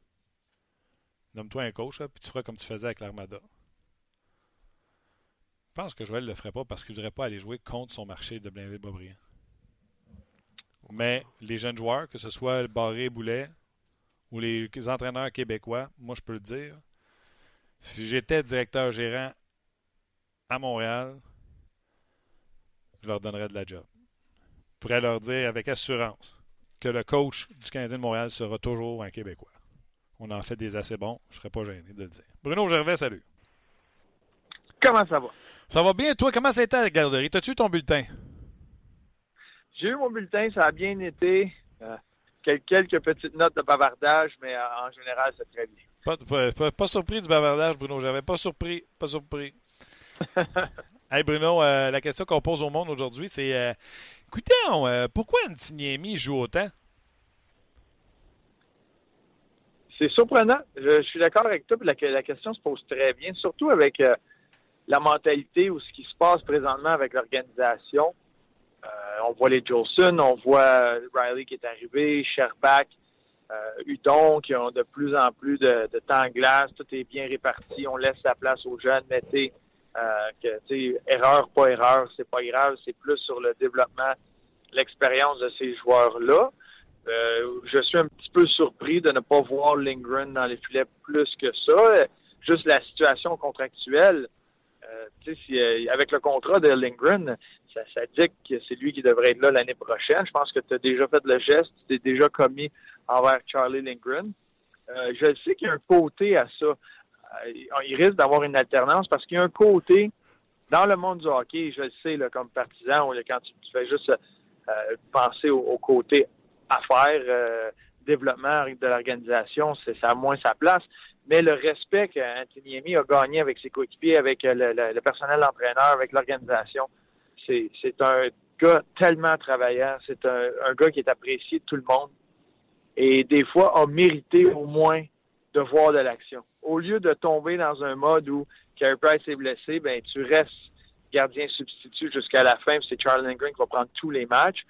Speaker 1: Nomme-toi un coach, puis tu feras comme tu faisais avec l'Armada. Je pense que Joël ne le ferait pas parce qu'il ne voudrait pas aller jouer contre son marché de Blainville-Boisbriand. Mais les jeunes joueurs, que ce soit Barré Boulet ou les entraîneurs québécois, moi je peux le dire, si j'étais directeur gérant à Montréal, je leur donnerais de la job. Je pourrais leur dire avec assurance que le coach du Canadien de Montréal sera toujours un Québécois. On en fait des assez bons, je ne serais pas gêné de le dire. Bruno Gervais, salut.
Speaker 6: Comment ça va?
Speaker 1: Ça va bien, toi? Comment ça a été à la garderie? T'as-tu eu ton bulletin?
Speaker 6: J'ai eu mon bulletin, ça a bien été. Euh, quel- quelques petites notes de bavardage, mais euh, en général, c'est très bien.
Speaker 1: Pas, pas- pas- pas surpris du bavardage, Bruno. J'avais pas surpris. Pas surpris. hey Bruno, euh, la question qu'on pose au monde aujourd'hui, c'est écoutez, pourquoi Antiniemi joue autant?
Speaker 6: C'est surprenant. Je, suis d'accord avec toi. La, la question se pose très bien, surtout avec euh, la mentalité ou ce qui se passe présentement avec l'organisation. Euh, on voit les Jolson, on voit Riley qui est arrivé, Sherbach, euh, Udon qui ont de plus en plus de, de temps en glace. Tout est bien réparti. On laisse la place aux jeunes. Sais, euh, que, erreur, pas erreur, c'est pas grave. C'est plus sur le développement, l'expérience de ces joueurs-là. Euh, je suis un petit peu surpris de ne pas voir Lindgren dans les filets plus que ça. Euh, Juste la situation contractuelle. Euh, si, euh, avec le contrat de Lindgren, ça, ça dit que c'est lui qui devrait être là l'année prochaine. Je pense que tu as déjà fait le geste, tu t'es déjà commis envers Charlie Lindgren. Je sais qu'il y a un côté à ça. Il risque d'avoir une alternance parce qu'il y a un côté dans le monde du hockey, je le sais, comme partisan, quand tu, fais juste penser au, au côté affaires, euh, développement de l'organisation, c'est ça a moins sa place. Mais le respect qu'Antiniemi a gagné avec ses coéquipiers, avec euh, le, le- personnel entraîneur, avec l'organisation, c'est c'est un gars tellement travaillant. C'est un, un gars qui est apprécié de tout le monde et des fois a mérité au moins de voir de l'action. Au lieu de tomber dans un mode où Carey Price est blessé, ben tu restes gardien substitut jusqu'à la fin, c'est Charlie Lindgren qui va prendre tous les matchs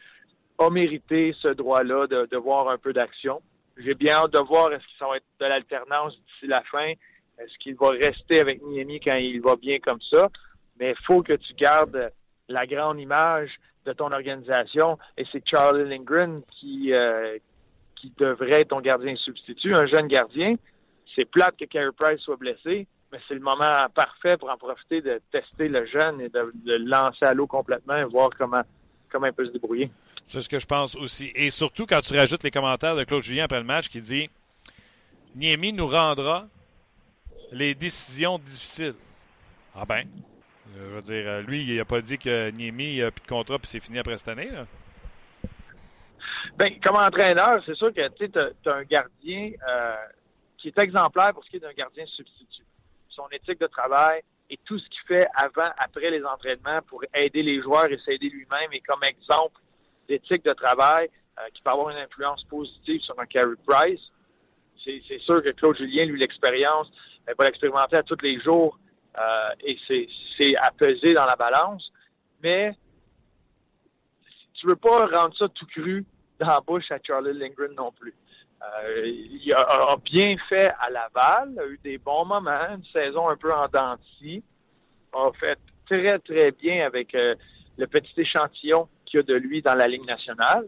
Speaker 6: a mérité ce droit-là de, voir un peu d'action. J'ai bien hâte de voir est-ce ça va être de l'alternance d'ici la fin. Est-ce qu'il va rester avec Niemi quand il va bien comme ça? Mais il faut que tu gardes la grande image de ton organisation et c'est Charlie Lindgren qui, euh, qui devrait être ton gardien substitut, un jeune gardien. C'est plate que Carey Price soit blessé, mais c'est le moment parfait pour en profiter de tester le jeune et de, le lancer à l'eau complètement et voir comment, comment il peut se débrouiller.
Speaker 1: C'est ce que je pense aussi. Et surtout quand tu rajoutes les commentaires de Claude Julien après le match qui dit Niemi nous rendra les décisions difficiles. Ah ben, je veux dire, lui, il n'a pas dit que Niemi n'a plus de contrat puis c'est fini après cette année. Là.
Speaker 6: Ben, comme entraîneur, c'est sûr que tu as, un gardien euh, qui est exemplaire pour ce qui est d'un gardien substitut. Son éthique de travail et tout ce qu'il fait avant, après les entraînements pour aider les joueurs et s'aider lui-même et comme exemple d'éthique de travail euh, qui peut avoir une influence positive sur un Carey Price. C'est sûr que Claude Julien, lui, l'expérience, il va l'expérimenter à tous les jours euh, et c'est à peser dans la balance. Mais tu veux pas rendre ça tout cru dans la bouche à Charlie Lindgren non plus. Euh, il a, bien fait à Laval, a eu des bons moments, une saison un peu en denti, a fait très, très bien avec euh, le petit échantillon qu'il y a de lui dans la Ligue nationale.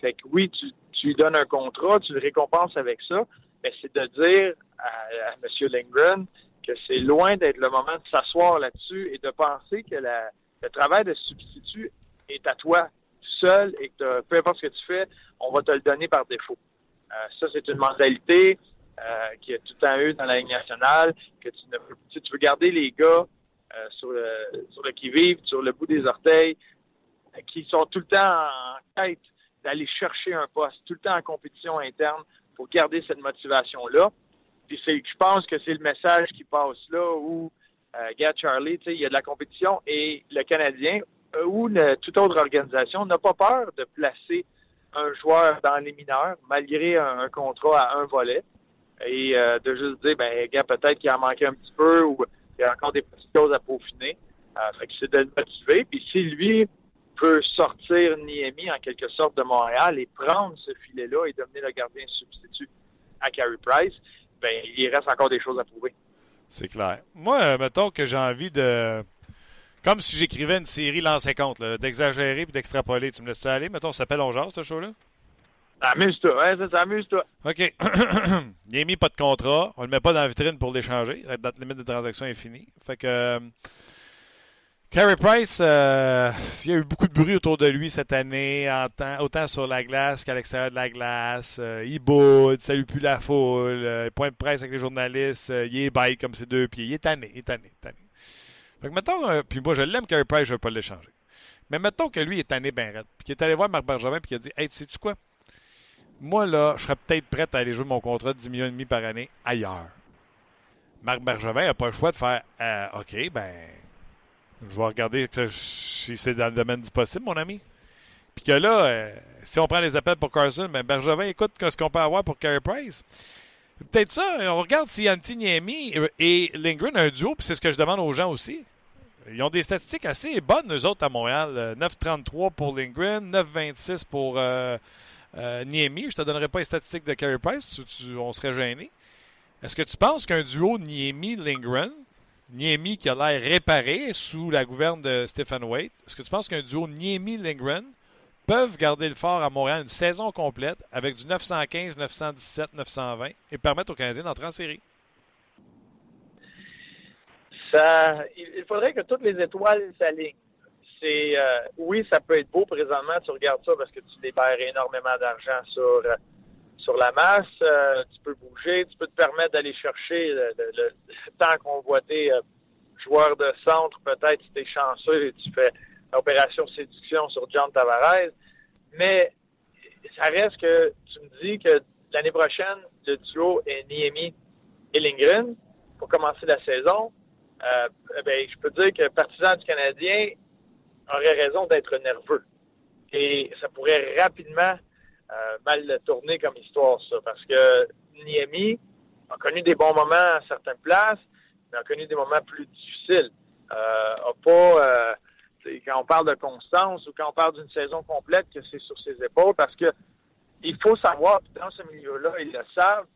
Speaker 6: Fait que oui, tu, lui donnes un contrat, tu le récompenses avec ça, mais c'est de dire à, M. Lindgren que c'est loin d'être le moment de s'asseoir là-dessus et de penser que le travail de substitut est à toi seul et que peu importe ce que tu fais, on va te le donner par défaut. Euh, ça, c'est une mentalité euh, qui a tout le temps eu dans la Ligue nationale, que tu, ne, si tu veux garder les gars euh, sur, le, sur le qui-vive, sur le bout des orteils, qui sont tout le temps en quête d'aller chercher un poste, tout le temps en compétition interne pour garder cette motivation-là. Puis c'est, je pense que c'est le message qui passe là où, euh, Charlie, il y a de la compétition et le Canadien, ou toute autre organisation n'a pas peur de placer un joueur dans les mineurs, malgré un, contrat à un volet, et euh, de juste dire, ben, peut-être qu'il en manqué un petit peu ou il y a encore des petites choses à peaufiner. Euh, fait que c'est de le motiver. Puis si lui peut sortir Niemi en quelque sorte de Montréal et prendre ce filet-là et devenir le gardien substitut à Carey Price, ben, il reste encore des choses à prouver.
Speaker 1: C'est clair. Moi, mettons que j'ai envie de comme si j'écrivais une série lancée compte, d'exagérer puis d'extrapoler. Tu me laisses aller? Mettons, ça s'appelle On Jase, ce show-là?
Speaker 6: Amuse-toi, ouais, ça amuse-toi.
Speaker 1: OK. Il a mis pas de contrat. On le met pas dans la vitrine pour l'échanger. La date limite de transaction est finie. Fait que. Euh, Carey Price, euh, il y a eu beaucoup de bruit autour de lui cette année, autant sur la glace qu'à l'extérieur de la glace. Euh, il boude, salue plus la foule, point de presse avec les journalistes, il est bail comme ses deux pieds. Il est tanné, il est tanné, tanné. Fait que mettons, euh, puis moi je l'aime Carey Price, je ne veux pas l'échanger. Mais mettons que lui est tanné ben raide, puis qu'il est allé voir Marc Bergevin, puis qu'il a dit Hey, sais-tu quoi? Moi, là, je serais peut-être prêt à aller jouer mon contrat de 10 millions et demi par année ailleurs. Marc Bergevin n'a pas le choix de faire euh, OK, ben, je vais regarder si c'est dans le domaine du possible, mon ami. Puis que là, euh, si on prend les appels pour Carson, ben Bergevin écoute ce qu'on peut avoir pour Carey Price. Peut-être ça. On regarde si Antiniemi et Lindgren ont un duo, puis c'est ce que je demande aux gens aussi. Ils ont des statistiques assez bonnes, eux autres, à Montréal. 9,33 euh, pour Lindgren, 9,26 pour euh, euh, Niemi. Je te donnerai pas les statistiques de Carey Price, on serait gêné. Est-ce que tu penses qu'un duo Niemi-Lindgren, Niemi qui a l'air réparé sous la gouverne de Stephen Waite, est-ce que tu penses qu'un duo Niemi-Lindgren peuvent garder le fort à Montréal une saison complète avec du 915, 917, 920 et permettre aux Canadiens d'entrer en série?
Speaker 6: Ça, il faudrait que toutes les étoiles s'alignent. C'est euh, oui, ça peut être beau présentement. Tu regardes ça parce que tu libères énormément d'argent sur sur la masse. Euh, tu peux bouger, tu peux te permettre d'aller chercher le, le, temps convoité euh, joueur de centre. Peut-être si tu es chanceux et tu fais opération séduction sur John Tavares. Mais ça reste que tu me dis que l'année prochaine, le duo est Niemi et Lindgren pour commencer la saison. Euh, ben, je peux dire que partisan du Canadien aurait raison d'être nerveux. Et ça pourrait rapidement euh, mal tourner comme histoire, ça, parce que Niemi a connu des bons moments à certaines places, mais a connu des moments plus difficiles. Euh, a pas quand on parle de constance ou quand on parle d'une saison complète, que c'est sur ses épaules, parce que il faut savoir, dans ce milieu-là, ils le savent,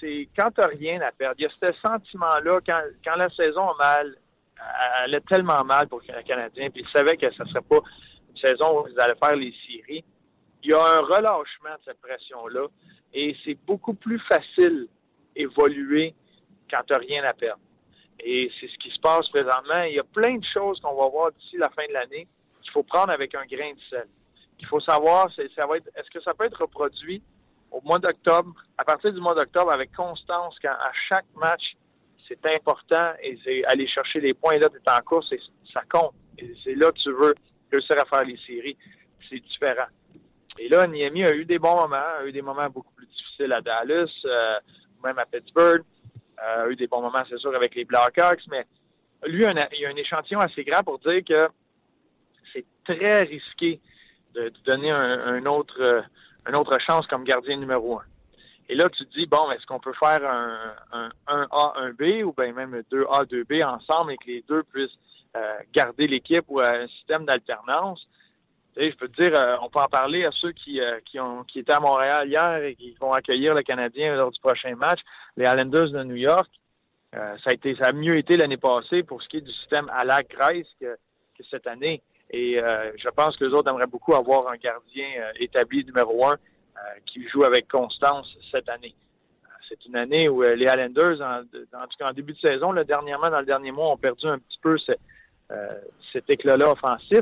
Speaker 6: c'est quand tu n'as rien à perdre. Il y a ce sentiment-là, quand, la saison a mal, elle est tellement mal pour les Canadiens, puis ils savaient que ce ne serait pas une saison où ils allaient faire les séries. Il y a un relâchement de cette pression-là, et c'est beaucoup plus facile évoluer quand tu n'as rien à perdre. Et c'est ce qui se passe présentement. Il y a plein de choses qu'on va voir d'ici la fin de l'année qu'il faut prendre avec un grain de sel. Il faut savoir, ça va être, est-ce que ça peut être reproduit au mois d'octobre, à partir du mois d'octobre, avec constance, quand à chaque match, c'est important et c'est aller chercher les points là, tu es en course et ça compte. Et c'est là que tu veux réussir à faire les séries. C'est différent. Et là, Niami a eu des bons moments, a eu des moments beaucoup plus difficiles à Dallas, euh, même à Pittsburgh, a eu des bons moments, c'est sûr, avec les Blackhawks, mais lui, il a un échantillon assez grand pour dire que c'est très risqué de, donner un, autre, euh, une autre chance comme gardien numéro un. Et là, tu te dis, bon, est-ce qu'on peut faire un, un, un, A, un B ou bien même deux A, deux B ensemble et que les deux puissent euh, garder l'équipe ou un système d'alternance? Je peux te dire, euh, on peut en parler à ceux qui, qui, ont, étaient à Montréal hier et qui vont accueillir le Canadien lors du prochain match, les Islanders de New York. ça, a été, ça a mieux été l'année passée pour ce qui est du système à la Grèce que, cette année. Et euh, je pense que les autres aimeraient beaucoup avoir un gardien euh, établi numéro un euh, qui joue avec constance cette année. C'est une année où les Islanders, en, tout cas en début de saison, là, dernièrement, dans le dernier mois, ont perdu un petit peu ce, cet éclat-là offensif,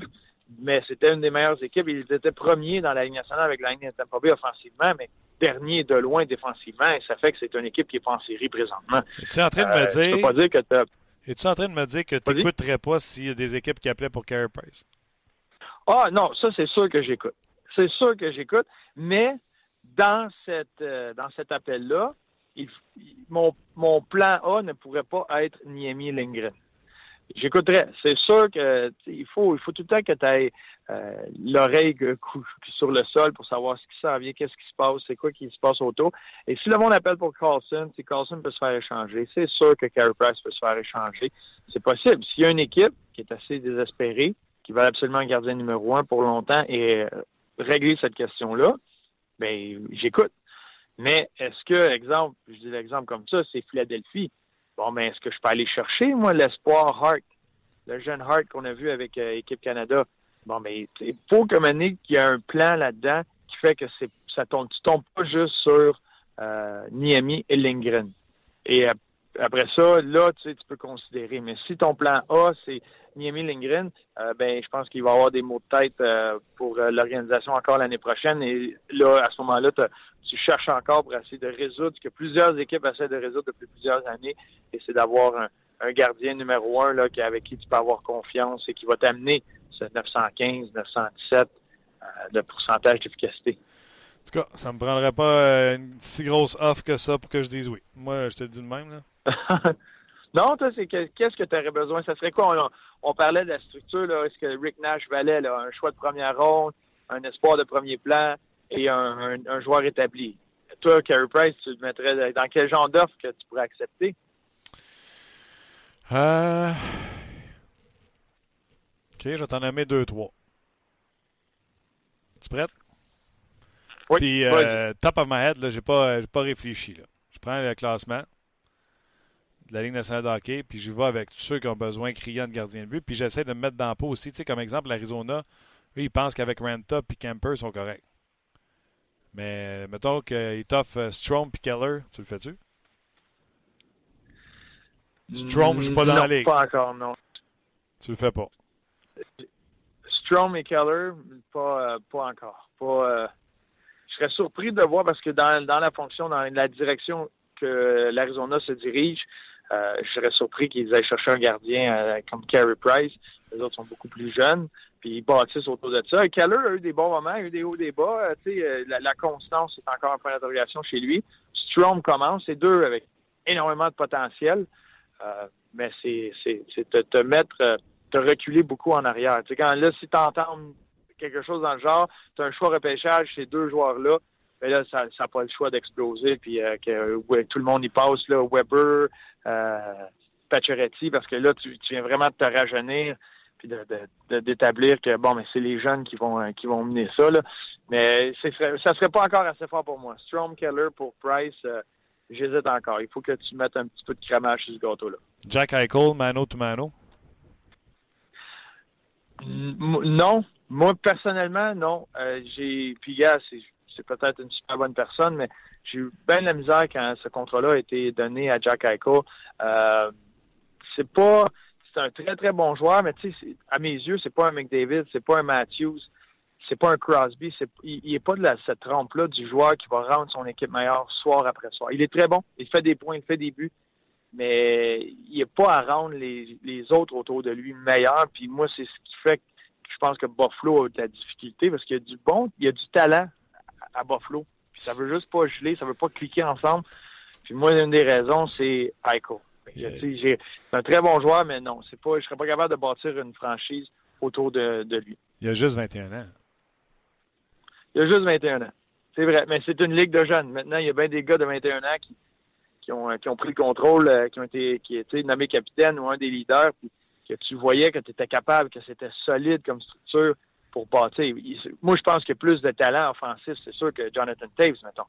Speaker 6: mais c'était une des meilleures équipes. Ils étaient premiers dans la Ligue nationale avec la Ligue de Tampa Bay offensivement, mais dernier de loin défensivement, et ça fait que c'est une équipe qui est pas en série présentement.
Speaker 1: Es-tu en train de me dire...
Speaker 6: Pas dire que
Speaker 1: Es-tu en train de me dire que tu n'écouterais pas s'il y a des équipes qui appelaient pour Carey Price?
Speaker 6: Ah non, ça c'est sûr que j'écoute. C'est sûr que j'écoute, mais dans cette euh, dans cet appel-là, mon, mon plan A ne pourrait pas être Niemi Lindgren. J'écouterais. C'est sûr que il faut il faut tout le temps que tu aies euh, l'oreille sur le sol pour savoir ce qui s'en vient, qu'est-ce qui se passe, c'est quoi qui se passe autour. Et si le monde appelle pour Carlson, si Carlson peut se faire échanger, c'est sûr que Carey Price peut se faire échanger. C'est possible. S'il y a une équipe qui est assez désespérée, qui va absolument un gardien numéro un pour longtemps et euh, régler cette question-là, ben j'écoute. Mais est-ce que, exemple, je dis l'exemple comme ça, c'est Philadelphie. Bon, mais est-ce que je peux aller chercher, moi, l'espoir Hart, le jeune Hart qu'on a vu avec euh, Équipe Canada? Bon, mais il faut comme qu'il y ait un plan là-dedans qui fait que c'est ça tombe, tu tombes pas juste sur euh, Niami et Lindgren. Et après ça, là, tu sais, tu peux considérer. Mais si ton plan A, c'est Niemi Lindgren, euh, ben, je pense qu'il va avoir des mots de tête euh, pour euh, l'organisation encore l'année prochaine. Et là, à ce moment-là, tu cherches encore pour essayer de résoudre ce que plusieurs équipes essaient de résoudre depuis plusieurs années. Et c'est d'avoir un, gardien numéro un là, avec qui tu peux avoir confiance et qui va t'amener ce 915, 917 de pourcentage d'efficacité.
Speaker 1: En tout cas, ça me prendrait pas une si grosse offre que ça pour que je dise oui. Moi, je te dis de même. Là.
Speaker 6: non, toi, c'est qu'est-ce que tu aurais besoin? Ça serait quoi? On, parlait de la structure, là. Est-ce que Rick Nash valait là, un choix de première ronde, un espoir de premier plan et un, joueur établi? Toi, Carey Price, tu le mettrais dans quel genre d'offre que tu pourrais accepter?
Speaker 1: Euh... OK, je vais t'en nommer deux, trois. Tu prête?
Speaker 6: Oui.
Speaker 1: Puis, euh, top of my head, là, j'ai pas, pas réfléchi. Là. Je prends le classement de la Ligue nationale de hockey, puis je vais avec tous ceux qui ont besoin criant de gardien de but, puis j'essaie de me mettre dans le pot aussi. Tu sais, comme exemple, l'Arizona, eux, ils pensent qu'avec Ranta et Camper, ils sont corrects. Mais mettons qu'ils t'offrent euh, Strom et Keller, tu le fais-tu? Strom, je suis pas dans la ligue.
Speaker 6: pas encore, non.
Speaker 1: Tu le fais pas.
Speaker 6: Strom et Keller, pas, euh, pas encore. Pas, euh, je serais surpris de voir parce que dans, dans la fonction, dans la direction que l'Arizona se dirige, je serais surpris qu'ils aient cherché un gardien euh, comme Carey Price. Les autres sont beaucoup plus jeunes, puis ils bâtissent autour de ça. Keller a eu des bons moments, a eu des hauts, des bas. Euh, la, la, constance est encore un point d'interrogation chez lui. Strom commence, c'est deux avec énormément de potentiel, mais c'est te, te mettre, te reculer beaucoup en arrière. Quand là, si tu entends quelque chose dans le genre, tu as un choix repêchage, ces deux joueurs-là, mais là, ça n'a pas le choix d'exploser, puis que tout le monde y passe, là, Weber, euh, Pacioretty, parce que là, tu, viens vraiment de te rajeunir puis d'établir que bon, mais c'est les jeunes qui vont euh, qui vont mener ça. Là. Mais ça serait pas encore assez fort pour moi. Strom Keller pour Price, euh, j'hésite encore. Il faut que tu mettes un petit peu de cramage sur ce gâteau-là.
Speaker 1: Jack Eichel, mano to mano?
Speaker 6: Non. Moi, personnellement, non. j'ai Puis, gars, c'est peut-être une super bonne personne, mais j'ai eu bien de la misère quand ce contrat-là a été donné à Jack Eichel. Euh, c'est pas. C'est un très, très bon joueur, mais tu sais, à mes yeux, c'est pas un McDavid, c'est pas un Matthews, c'est pas un Crosby. Il n'est pas de la, cette trempe-là du joueur qui va rendre son équipe meilleure soir après soir. Il est très bon, il fait des points, il fait des buts, mais il n'est pas à rendre les, les autres autour de lui meilleurs. Puis moi, c'est ce qui fait que je pense que Buffalo a de la difficulté parce qu'il y a du bon, il y a du talent à Buffalo. Puis ça veut juste pas geler, ça veut pas cliquer ensemble. Puis moi, une des raisons, c'est Aiko. C'est un très bon joueur, mais non, c'est pas, je serais pas capable de bâtir une franchise autour de, de lui.
Speaker 1: Il a juste 21 ans.
Speaker 6: Il a juste 21 ans. C'est vrai, mais c'est une ligue de jeunes. Maintenant, il y a bien des gars de 21 ans qui, qui, ont, qui ont pris le contrôle, euh, qui ont été qui nommés capitaine ou un des leaders, puis que tu voyais que tu étais capable, que c'était solide comme structure pour bâtir. Moi, je pense qu'il y a plus de talent offensif, c'est sûr, que Jonathan Taves, mettons.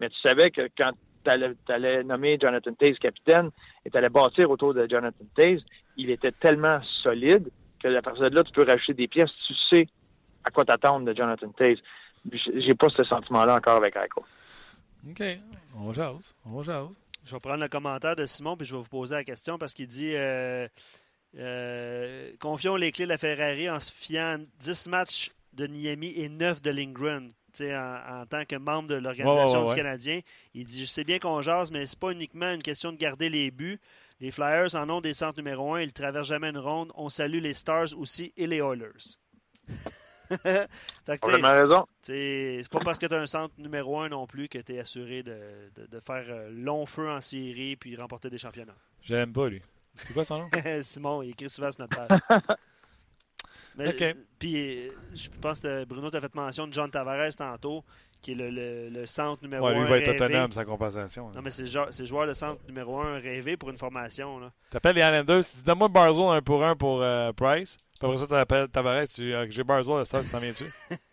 Speaker 6: Mais tu savais que quand tu allais, nommer Jonathan Taves capitaine et tu allais bâtir autour de Jonathan Taves, il était tellement solide que à partir de là, tu peux rajouter des pièces. Tu sais à quoi t'attendre de Jonathan Taves. J'ai pas ce sentiment-là encore avec Eichel.
Speaker 1: OK. On jase. On jase.
Speaker 2: Je vais prendre le commentaire de Simon puis je vais vous poser la question parce qu'il dit euh, euh, Confions les clés de la Ferrari en se fiant 10 matchs de Niami et 9 de Lindgren. En, en, tant que membre de l'organisation du Canadien, il dit Je sais bien qu'on jase, mais c'est pas uniquement une question de garder les buts. Les Flyers en ont des centres numéro 1, ils traversent jamais une ronde. On salue les Stars aussi et les Oilers.
Speaker 6: fait raison.
Speaker 2: C'est pas parce que tu as un centre numéro 1 non plus que tu es assuré de, de, faire euh, long feu en série puis remporter des championnats.
Speaker 1: J'aime pas, lui. C'est quoi son nom?
Speaker 2: Simon, il écrit souvent sur notre page. Mais, Puis, je pense que Bruno t'a fait mention de John Tavares tantôt, qui est le, le, centre numéro 1.
Speaker 1: Ouais, lui va être autonome, sa compensation.
Speaker 2: Non, mais c'est le joueur de centre numéro 1 rêvé pour une formation.
Speaker 1: Tu appelles les Islanders, tu dis donne-moi Barzell un pour un pour euh, Price. Puis après ça, tu appelles Tavares, tu dis j'ai Barzell, le stade, t'en viens-tu?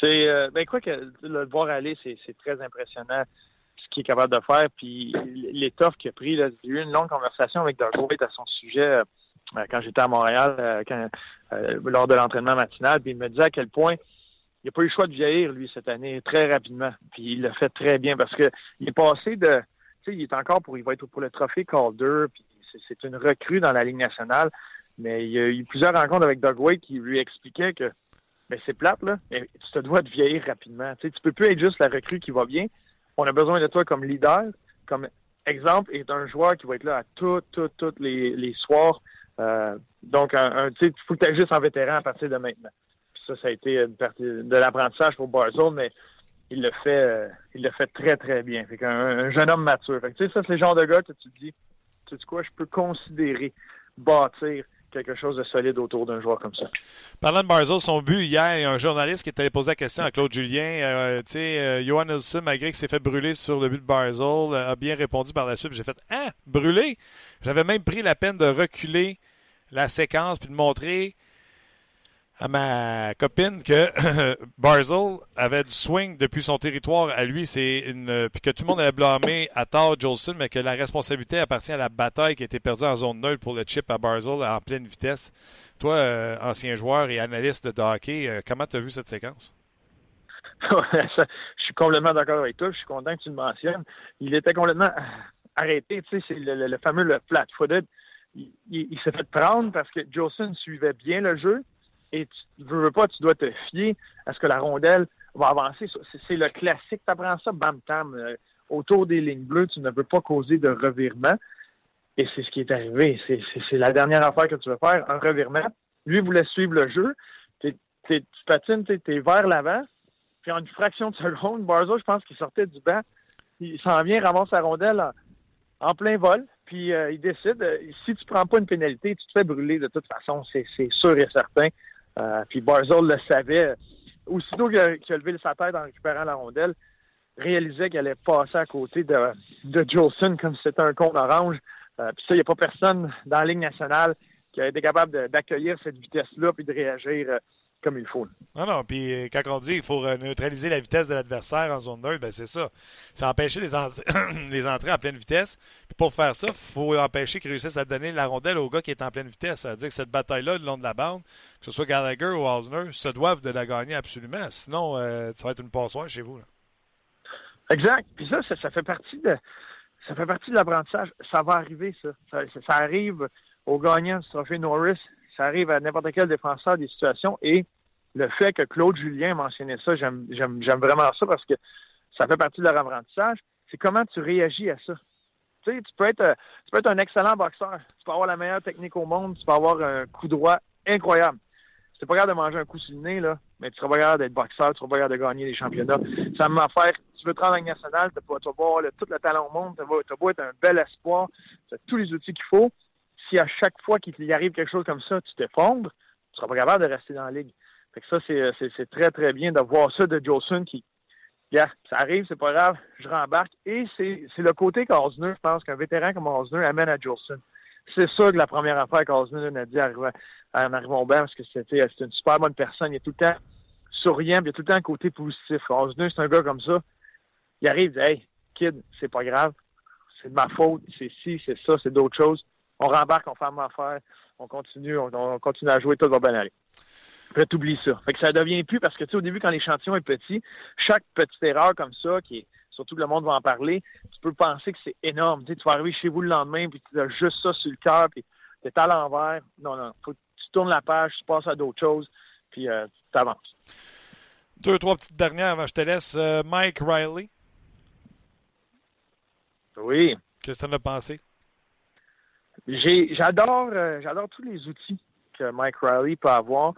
Speaker 6: c'est. Euh, ben, quoi que le voir aller, c'est très impressionnant qu'il est capable de faire. Puis l'étoffe qu'il a pris, j'ai eu une longue conversation avec Doug à son sujet euh, quand j'étais à Montréal, euh, euh, lors de l'entraînement matinal. Puis il me disait à quel point il n'a pas eu le choix de vieillir, lui, cette année, très rapidement. Puis il l'a fait très bien parce que il est passé de. Tu sais, il est encore pour. Il va être pour le trophée Calder. Puis c'est une recrue dans la Ligue nationale. Mais il y a eu plusieurs rencontres avec Doug White qui lui expliquaient que mais c'est plate, là. Mais tu te dois de vieillir rapidement. Tu sais, tu peux plus être juste la recrue qui va bien on a besoin de toi comme leader, comme exemple, et d'un joueur qui va être là à tous, tous, tous les, les soirs. Euh, donc, un, il faut que tu juste en vétéran à partir de maintenant. Puis ça, ça a été une partie de l'apprentissage pour Barzell, mais il le fait euh, il le fait très, très bien. Fait qu'un un jeune homme mature. Tu sais, ça, c'est le genre de gars que tu te dis, tu sais quoi, je peux considérer bâtir quelque chose de solide autour d'un joueur comme ça.
Speaker 1: Parlant de Barzell, son but hier, il y a un journaliste qui allé poser la question à Claude Julien. Euh, tu sais, euh, Johan Nelson, malgré qu'il s'est fait brûler sur le but de Barzell, euh, a bien répondu par la suite. J'ai fait Ah, brûlé J'avais même pris la peine de reculer la séquence puis de montrer à ma copine que Barzell avait du swing depuis son territoire à lui, c'est une puis que tout le monde avait blâmé à tort Jolson, mais que la responsabilité appartient à la bataille qui a été perdue en zone neutre pour le chip à Barzell en pleine vitesse. Toi, euh, ancien joueur et analyste de hockey, euh, comment tu as vu cette séquence?
Speaker 6: je suis complètement d'accord avec toi. Je suis content que tu le mentionnes. Il était complètement arrêté. Tu sais, c'est le, fameux flat-footed. Il, s'est fait prendre parce que Jolson suivait bien le jeu et tu veux, pas, tu dois te fier à ce que la rondelle va avancer. C'est le classique, tu apprends ça, bam tam, euh, autour des lignes bleues, tu ne veux pas causer de revirement. Et c'est ce qui est arrivé. C'est la dernière affaire que tu veux faire, un revirement. Lui voulait suivre le jeu. tu patines, tu es, vers l'avant. Puis en une fraction de seconde, Barzo, je pense qu'il sortait du banc. Il s'en vient, ramasse sa rondelle en, plein vol. Puis euh, il décide, euh, si tu prends pas une pénalité, tu te fais brûler de toute façon, c'est sûr et certain. Euh, puis Barzell le savait. Aussitôt qu'il a, a, levé sa tête en récupérant la rondelle, réalisait qu'elle allait passer à côté de, de Jolson comme si c'était un con orange. Euh, puis ça, il n'y a pas personne dans la Ligue nationale qui a été capable d'accueillir cette vitesse-là puis de réagir euh, comme il faut.
Speaker 1: Non, non. Puis euh, quand on dit qu'il faut euh, neutraliser la vitesse de l'adversaire en zone neutre, ben c'est ça. C'est empêcher les, les, entrées à pleine vitesse. Puis pour faire ça, il faut empêcher qu'ils réussissent à donner la rondelle au gars qui est en pleine vitesse. C'est-à-dire que cette bataille-là, le long de la bande, que ce soit Gallagher ou Osner, se doivent de la gagner absolument. Sinon, euh, ça va être une passoire chez vous.
Speaker 6: Exact. Puis ça, ça, fait partie de ça fait partie de l'apprentissage. Ça va arriver, ça. Ça, ça arrive au gagnant du trophée Norris. Ça arrive à n'importe quel défenseur des situations. Et le fait que Claude Julien mentionnait ça, j'aime vraiment ça parce que ça fait partie de leur apprentissage. C'est comment tu réagis à ça. Tu sais, tu peux être, tu être un excellent boxeur. Tu peux avoir la meilleure technique au monde. Tu peux avoir un coup droit incroyable. Tu n'es pas capable de manger un coup sur le nez, mais tu seras pas capable d'être boxeur, tu seras pas capable de gagner les championnats. Ça m'a fait, tu veux te rendre en nationale, tu vas avoir tout le talent au monde, tu vas, être un bel espoir, tu as tous les outils qu'il faut. Si à chaque fois qu'il arrive quelque chose comme ça, tu t'effondres, tu seras pas capable de rester dans la ligue. Fait que ça, c'est très, très bien de voir ça de Jolson qui, yeah, ça arrive, c'est pas grave, je rembarque. Et c'est le côté qu'Osner, je pense qu'un vétéran comme Osner amène à Jolson. C'est ça que la première affaire qu'Osner a dit en arrivant au banc, parce que c'était une super bonne personne. Il est tout le temps souriant, il a tout le temps un côté positif. Osner, c'est un gars comme ça. Il arrive, il dit Hey, kid, c'est pas grave, c'est de ma faute, c'est ci, c'est ça, c'est d'autres choses. On rembarque, on fait affaire, on continue, on, continue à jouer, tout va bien aller. Puis t'oublies ça. Fait que ça devient plus parce que tu sais, au début, quand l'échantillon est petit, chaque petite erreur comme ça, qui est surtout que le monde va en parler, tu peux penser que c'est énorme. Tu, sais, tu vas arriver chez vous le lendemain, puis tu as juste ça sur le cœur, puis tu es à l'envers. Non, non, faut, tu tournes la page, tu passes à d'autres choses, puis euh, tu avances.
Speaker 1: Deux, trois petites dernières avant je te laisse. Euh, Mike Riley.
Speaker 6: Oui.
Speaker 1: Qu'est-ce que tu en as pensé?
Speaker 6: J'adore euh, j'adore tous les outils que Mike Riley peut avoir.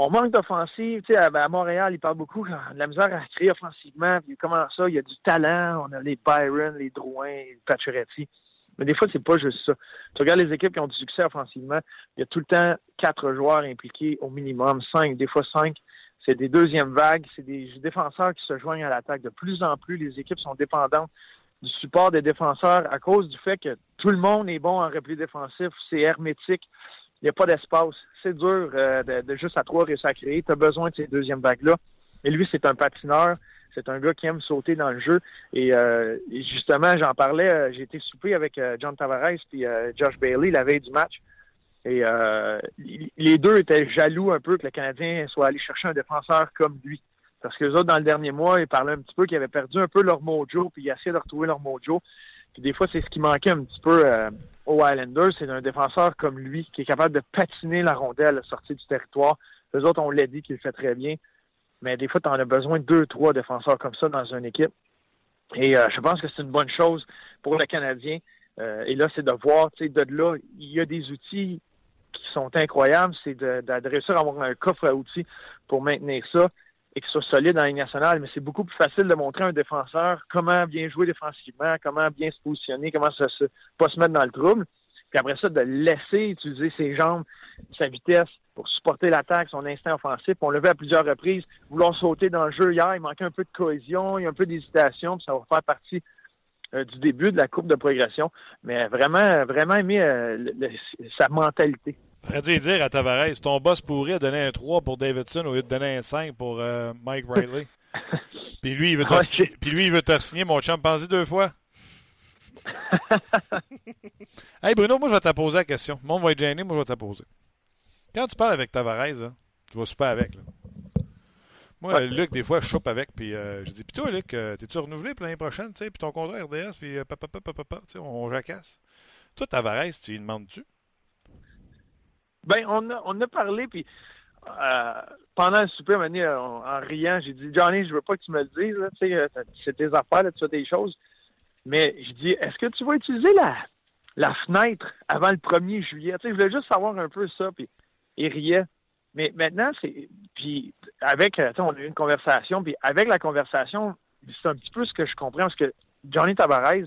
Speaker 6: On manque d'offensive. Tu sais, à, Montréal, il parle beaucoup de la misère à créer offensivement. Puis comment ça? Il y a du talent. On a les Byron, les Drouin, les Pacioretty. Mais des fois, c'est pas juste ça. Tu regardes les équipes qui ont du succès offensivement, il y a tout le temps quatre joueurs impliqués au minimum, cinq, des fois cinq. C'est des deuxièmes vagues, c'est des défenseurs qui se joignent à l'attaque. De plus en plus, les équipes sont dépendantes du support des défenseurs à cause du fait que tout le monde est bon en repli défensif, c'est hermétique, il n'y a pas d'espace. C'est dur euh, de, juste à trois réussir à créer. Tu as besoin de ces deuxièmes vagues-là. Et lui, c'est un patineur. C'est un gars qui aime sauter dans le jeu. Et, euh, justement, j'en parlais, euh, j'ai été souper avec John Tavares et Josh Bailey la veille du match. Et les deux étaient jaloux un peu que le Canadien soit allé chercher un défenseur comme lui. Parce que les autres, dans le dernier mois, ils parlaient un petit peu qu'ils avaient perdu un peu leur mojo, puis ils essayaient de retrouver leur mojo. Puis des fois, c'est ce qui manquait un petit peu euh, aux Islanders, c'est un défenseur comme lui, qui est capable de patiner la rondelle à la sortie du territoire. Les autres, on l'a dit qu'il le fait très bien. Mais des fois, tu en as besoin de deux, trois défenseurs comme ça dans une équipe. Et euh, je pense que c'est une bonne chose pour le Canadien. Euh, et là, c'est de voir, tu sais, de là, il y a des outils qui sont incroyables. C'est de, réussir à avoir un coffre à outils pour maintenir ça et qu'il soit solide dans la nationale, mais c'est beaucoup plus facile de montrer à un défenseur comment bien jouer défensivement, comment bien se positionner, comment se, pas se mettre dans le trouble. Puis après ça, de laisser utiliser ses jambes, sa vitesse pour supporter l'attaque, son instinct offensif. On le vu à plusieurs reprises, vouloir sauter dans le jeu hier, il manquait un peu de cohésion, il y a un peu d'hésitation, puis ça va faire partie euh, du début de la courbe de progression. Mais vraiment, vraiment aimer euh, sa mentalité.
Speaker 1: J'aurais dû dire à Tavares, ton boss pourrait donner un 3 pour Davidson au lieu de donner un 5 pour euh, Mike Riley. Puis lui, il veut te, signer, puis lui, il veut te signer, mon champ. Pense-y deux fois. hey Bruno, moi je vais te poser la question. Monde va être gêné, moi je vais te poser. Quand tu parles avec Tavares, tu vas super avec. Là. Moi, Luc, des fois, je chope avec, puis euh, je dis, puis toi, Luc, euh, t'es-tu renouvelé pour l'année prochaine, tu sais, puis ton contrat RDS, puis papa, papa, papa, tu sais, on jacasse. Toi, Tavares, tu lui demandes-tu?
Speaker 6: Ben, on a, on a parlé, puis euh, pendant le souper, en, en riant, j'ai dit Johnny, je veux pas que tu me le dises, tu sais, euh, c'est tes affaires, tu fais des choses. Mais je dis, est-ce que tu vas utiliser la, la fenêtre avant le 1er juillet? Tu sais, je voulais juste savoir un peu ça, puis il riait. Mais maintenant, c'est. Puis avec, euh, on a eu une conversation, puis avec la conversation, c'est un petit peu ce que je comprends, parce que Johnny Tavares,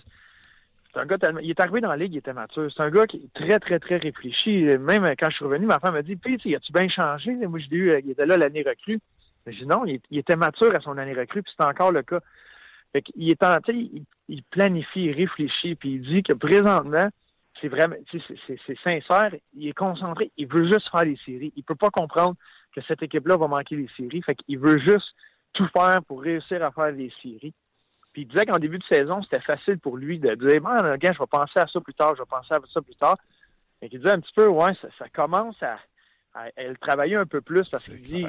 Speaker 6: c'est un gars tellement. Il est arrivé dans la ligue, il était mature. C'est un gaa qui est très, très, très réfléchi. Même quand je suis revenu, ma femme m'a dit Puis, as-tu bien changé? Moi, je l'ai eu, il était là l'année recrue. J'ai dit non, il, était mature à son année recrue, puis c'est encore le cas. Fait qu'il est en, il, il planifie, il réfléchit, puis il dit que présentement, c'est vraiment, c'est sincère, il est concentré, il veut juste faire les séries. Il peut pas comprendre que cette équipe-là va manquer les séries. Fait qu'il veut juste tout faire pour réussir à faire les séries. Puis il disait qu'en début de saison, c'était facile pour lui de dire Bon, gars, je vais penser à ça plus tard, je vais penser à ça plus tard. Et il disait un petit peu, ouais, ça, commence à, le travailler un peu plus parce qu'il dit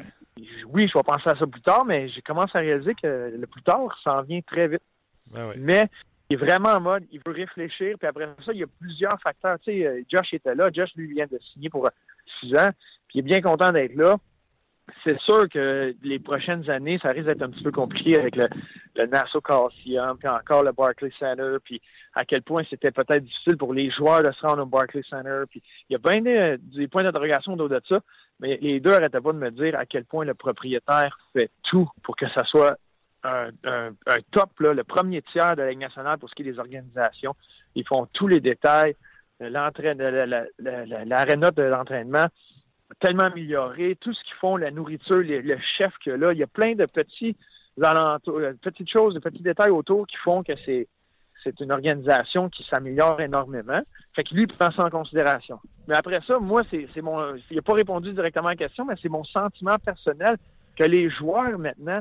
Speaker 6: Oui, je vais penser à ça plus tard, mais je commence à réaliser que le plus tard s'en vient très vite.
Speaker 1: Ben
Speaker 6: mais est vraiment en mode, il veut réfléchir, puis après ça, il y a plusieurs facteurs. Tu sais, euh, Josh était là, Josh lui vient de signer pour six ans, puis il est bien content d'être là. C'est sûr que les prochaines années, ça risque d'être un petit peu compliqué avec le, Nassau Coliseum, puis encore le Barclays Center, puis à quel point c'était peut-être difficile pour les joueurs de se rendre au Barclays Center. Puis il y a bien des, points d'interrogation autour de ça, mais les deux n'arrêtaient pas de me dire à quel point le propriétaire fait tout pour que ça soit un, top, le premier tiers de la nationale pour ce qui est des organisations. Ils font tous les détails. L'aréna de l'entraînement tellement amélioré. Tout ce qu'ils font, la nourriture, le chef que là, il y a plein de petits de petites choses, de petits détails autour qui font que c'est c'est une organisation qui s'améliore énormément. Fait que lui, il prend ça en considération. Mais après ça, moi, c'est mon. Il n'a pas répondu directement à la question, mais c'est mon sentiment personnel que les joueurs maintenant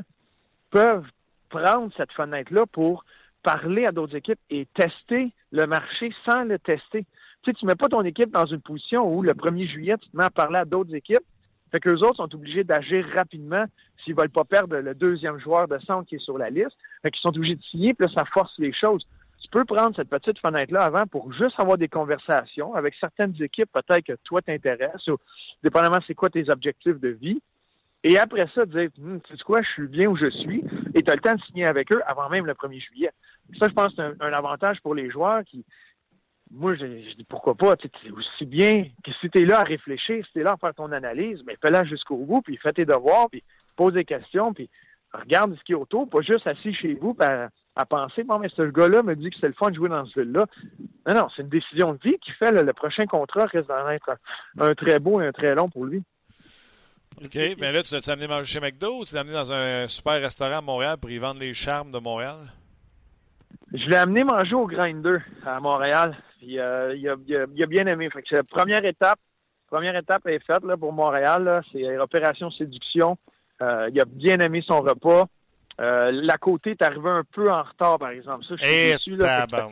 Speaker 6: peuvent prendre cette fenêtre-là pour parler à d'autres équipes et tester le marché sans le tester. Tu sais, tu mets pas ton équipe dans une position où le 1er juillet, tu te mets à parler à d'autres équipes. Fait que les autres sont obligés d'agir rapidement s'ils veulent pas perdre le deuxième joueur de centre qui est sur la liste. Fait qu'ils sont obligés de signer, puis là, ça force les choses tu peux prendre cette petite fenêtre-là avant pour juste avoir des conversations avec certaines équipes, peut-être que toi t'intéresses, ou dépendamment c'est quoi tes objectifs de vie. Et après ça, dire, hm, tu sais quoi, je suis bien où je suis, et tu as le temps de signer avec eux avant même le 1er juillet. Ça, je pense, c'est un, avantage pour les joueurs qui, moi, je, dis pourquoi pas, tu sais, aussi bien que si tu es là à réfléchir, si tu es là à faire ton analyse, mais fais-la jusqu'au bout, puis fais tes devoirs, puis pose des questions, puis regarde ce qui est autour, pas juste assis chez vous, à penser, bon, mais ce gars-là me dit que c'est le fun de jouer dans ce ville-là. Non, non, c'est une décision de vie qui fait le prochain contrat risque d'en être un, très beau et un très long pour lui.
Speaker 1: OK, mais là, tu l'as amené manger chez McDo ou tu l'as amené dans un super restaurant à Montréal pour y vendre les charmes de Montréal?
Speaker 6: Je l'ai amené manger au Grinder à Montréal. Puis, euh, il, a, il, a, bien aimé. Fait que première étape, première étape est faite là, pour Montréal. C'est opération séduction. Euh, il a bien aimé son repas. Euh, la côté est arrivé un peu en retard, par exemple. Ça, je suis
Speaker 1: eh,
Speaker 6: déçu. Là, là,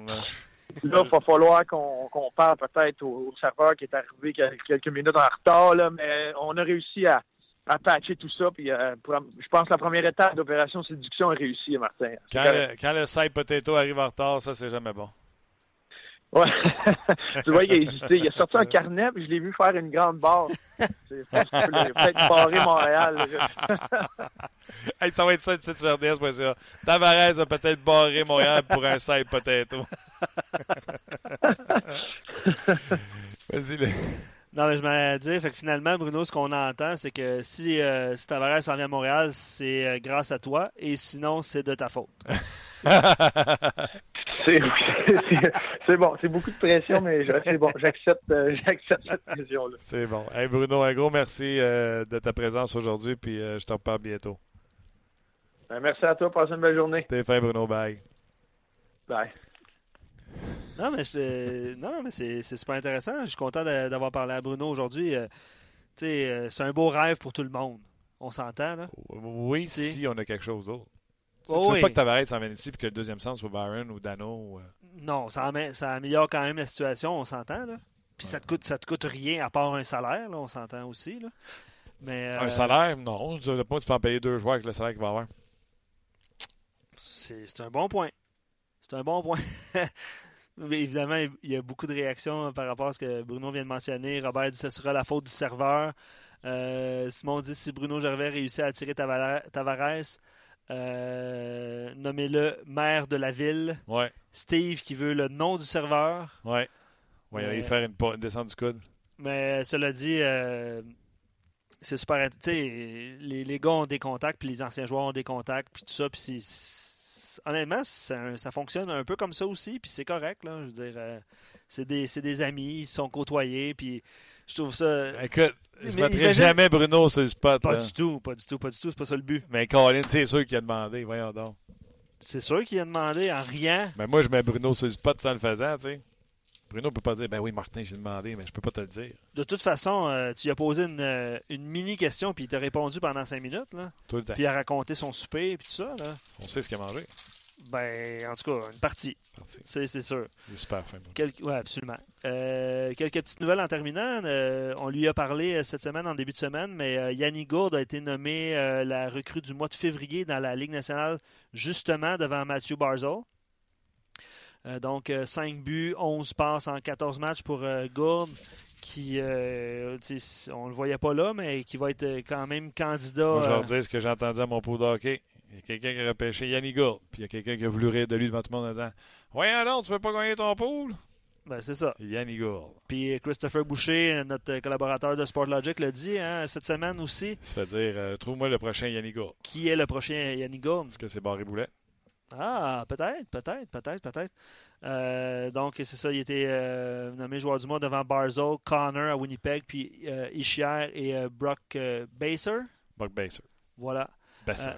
Speaker 6: il va falloir qu'on parle peut-être au, serveur qui est arrivé quelques minutes en retard, là, mais on a réussi à, à patcher tout ça. Puis, euh, je pense que la première étape d'opération séduction a réussi, Martin.
Speaker 1: Quand le, quand le side potato arrive en retard, ça, c'est jamais bon.
Speaker 6: Ouais. tu vois, il a hésité. Il a sorti un carnet, puis je l'ai vu faire une grande barre. Peut-être barrer Montréal.
Speaker 1: ça va être ça, de sur RDS.ca. Tavares a peut-être barré Montréal pour un side potato. Vas-y, là.
Speaker 2: Non, mais je m'allais dire, fait que finalement, Bruno, ce qu'on entend, c'est que si, euh, si Tavares s'en vient à Montréal, c'est euh, grâce à toi, et sinon, c'est de ta faute.
Speaker 6: c'est bon, c'est beaucoup de pression, mais c'est bon, j'accepte euh, j'accepte cette pression-là.
Speaker 1: C'est bon. Hey Bruno, un gros merci euh, de ta présence aujourd'hui, puis euh, je te reparle bientôt.
Speaker 6: Ben, merci à toi, passe une belle journée.
Speaker 1: T'es fin, Bruno, bye.
Speaker 6: Bye.
Speaker 2: Non, mais c'est non, mais c'est super intéressant. Je suis content d'avoir parlé à Bruno aujourd'hui. c'est un beau rêve pour tout le monde. On s'entend, là?
Speaker 1: Oui, si on a quelque chose d'autre. Oh, tu veux pas que Tavares s'en vienne ici et que le deuxième centre soit Byron ou Dano? Euh?
Speaker 2: Non, ça, ça, améliore quand même la situation, on s'entend. Là. Puis ça te coûte ça te coûte rien à part un salaire, là, on s'entend aussi. Là. Mais,
Speaker 1: Un euh, salaire, non. Tu peux en payer deux joueurs avec le salaire qu'il va avoir.
Speaker 2: C'est un bon point. C'est un bon point. Mais évidemment, il y a beaucoup de réactions par rapport à ce que Bruno vient de mentionner. Robert dit que ce sera la faute du serveur. Euh, Simon dit si Bruno Gervais réussit à attirer Tavares, euh, nommez-le maire de la ville.
Speaker 1: Ouais.
Speaker 2: Steve qui veut le nom du serveur.
Speaker 1: Ouais. Ouais, il va faire une, descente du coude.
Speaker 2: Mais cela dit, euh, c'est super. Tu les, les gars ont des contacts, puis les anciens joueurs ont des contacts, puis tout ça. Puis honnêtement, ça fonctionne un peu comme ça aussi, puis c'est correct. Là, je veux dire, euh, c'est des, des, amis, ils se sont côtoyés, puis je trouve ça.
Speaker 1: Écoute, je ne mettrai jamais Bruno sur le spot.
Speaker 2: Pas du tout, pas du tout, pas du tout. C'est pas ça le but.
Speaker 1: Mais Colin, c'est sûr qu'il a demandé. Voyons donc.
Speaker 2: C'est sûr qu'il a demandé en rien.
Speaker 1: Mais moi, je mets Bruno sur le spot sans le faisant, tu sais. Bruno peut pas dire, ben oui, Martin, j'ai demandé, mais je peux pas te le dire.
Speaker 2: De toute façon, euh, tu lui as posé une, euh, une mini-question, puis il t'a répondu pendant cinq minutes. Là.
Speaker 1: Tout le temps.
Speaker 2: Puis il a raconté son souper, puis tout ça. Là.
Speaker 1: On sait ce qu'il a mangé.
Speaker 2: Ben, en tout cas, une partie. C'est, sûr.
Speaker 1: Il est super fin.
Speaker 2: Oui, absolument. Euh, quelques petites nouvelles en terminant. Euh, on lui a parlé euh, cette semaine, en début de semaine, mais Yannick Gourde a été nommé la recrue du mois de février dans la Ligue nationale, justement devant Matthew Barzell. Euh, donc, 5 buts, 11 passes en 14 matchs pour Gourde, qui, on le voyait pas là, mais qui va être quand même candidat.
Speaker 1: Moi, je vais dire ce que j'ai entendu à mon pot d'hockey. Il y a quelqu'un qui a repêché Yannick Gourde, puis il y a quelqu'un qui a voulu rire de lui devant tout le monde en disant Voyons donc, tu veux pas gagner ton pool
Speaker 2: ben, c'est ça.
Speaker 1: Yannick Gourde.
Speaker 2: Puis Christopher Boucher, notre collaborateur de Sportlogic, l'a dit hein, cette semaine aussi.
Speaker 1: Ça veut dire, euh, trouve-moi le prochain Yannick Gourde.
Speaker 2: Qui est le prochain Yannick Gourde?
Speaker 1: Est-ce que c'est Barry Boulet?
Speaker 2: Ah, peut-être, peut-être, peut-être, peut-être. Euh, donc, c'est ça, il était euh, nommé joueur du mois devant Barzell, Connor à Winnipeg, puis Ishier et Brock Baser.
Speaker 1: Brock Baser.
Speaker 2: Voilà.
Speaker 1: Besser.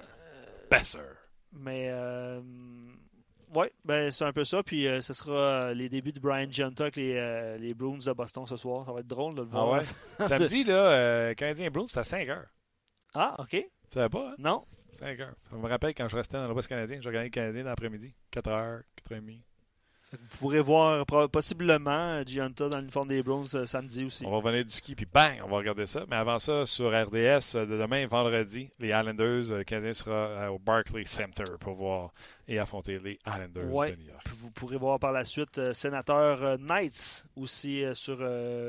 Speaker 1: Besser.
Speaker 2: Mais oui, ben, c'est un peu ça. Puis euh, ce sera euh, les débuts de Brian Giunta avec les, euh, les Bruins de Boston ce soir. Ça va être drôle de le
Speaker 1: ah
Speaker 2: voir.
Speaker 1: Ah ouais? Samedi, là, Canadien Bruins, c'est à 5 heures.
Speaker 2: Ah, OK. Tu
Speaker 1: savais pas? Hein?
Speaker 2: Non.
Speaker 1: 5 heures. Ça me rappelle quand je restais dans l'Ouest canadien, je regardais le Canadien dans l'après-midi. 4 heures, 4 h 30
Speaker 2: vous pourrez voir possiblement Gianta dans l'uniforme des Browns euh, samedi aussi.
Speaker 1: On va revenir du ski, puis bang, on va regarder ça. Mais avant ça, sur RDS, euh, demain, vendredi, les Islanders, euh, le Canadien sera au Barclays Center pour voir et affronter les Islanders de New York.
Speaker 2: Vous pourrez voir par la suite Sénateur Knights aussi sur,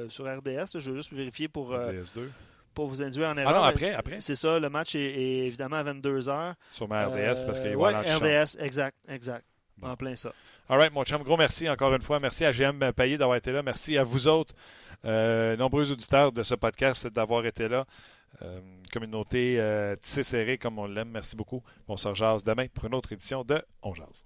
Speaker 2: sur RDS. Je veux juste vérifier pour...
Speaker 1: RDS2
Speaker 2: pour vous induire en erreur.
Speaker 1: Ah non, après, après.
Speaker 2: C'est ça, le match est, évidemment à 22h.
Speaker 1: Sur ma RDS, parce qu'il y a
Speaker 2: ouais, RDS, exact, exact. En plein ça.
Speaker 1: All right, mon chum, gros merci encore une fois. Merci à GM Payé d'avoir été là. Merci à vous autres, euh, nombreux auditeurs de ce podcast, d'avoir été là. Euh, communauté euh, tissée serrée comme on l'aime. Merci beaucoup. On se rejase demain pour une autre édition de On Jase.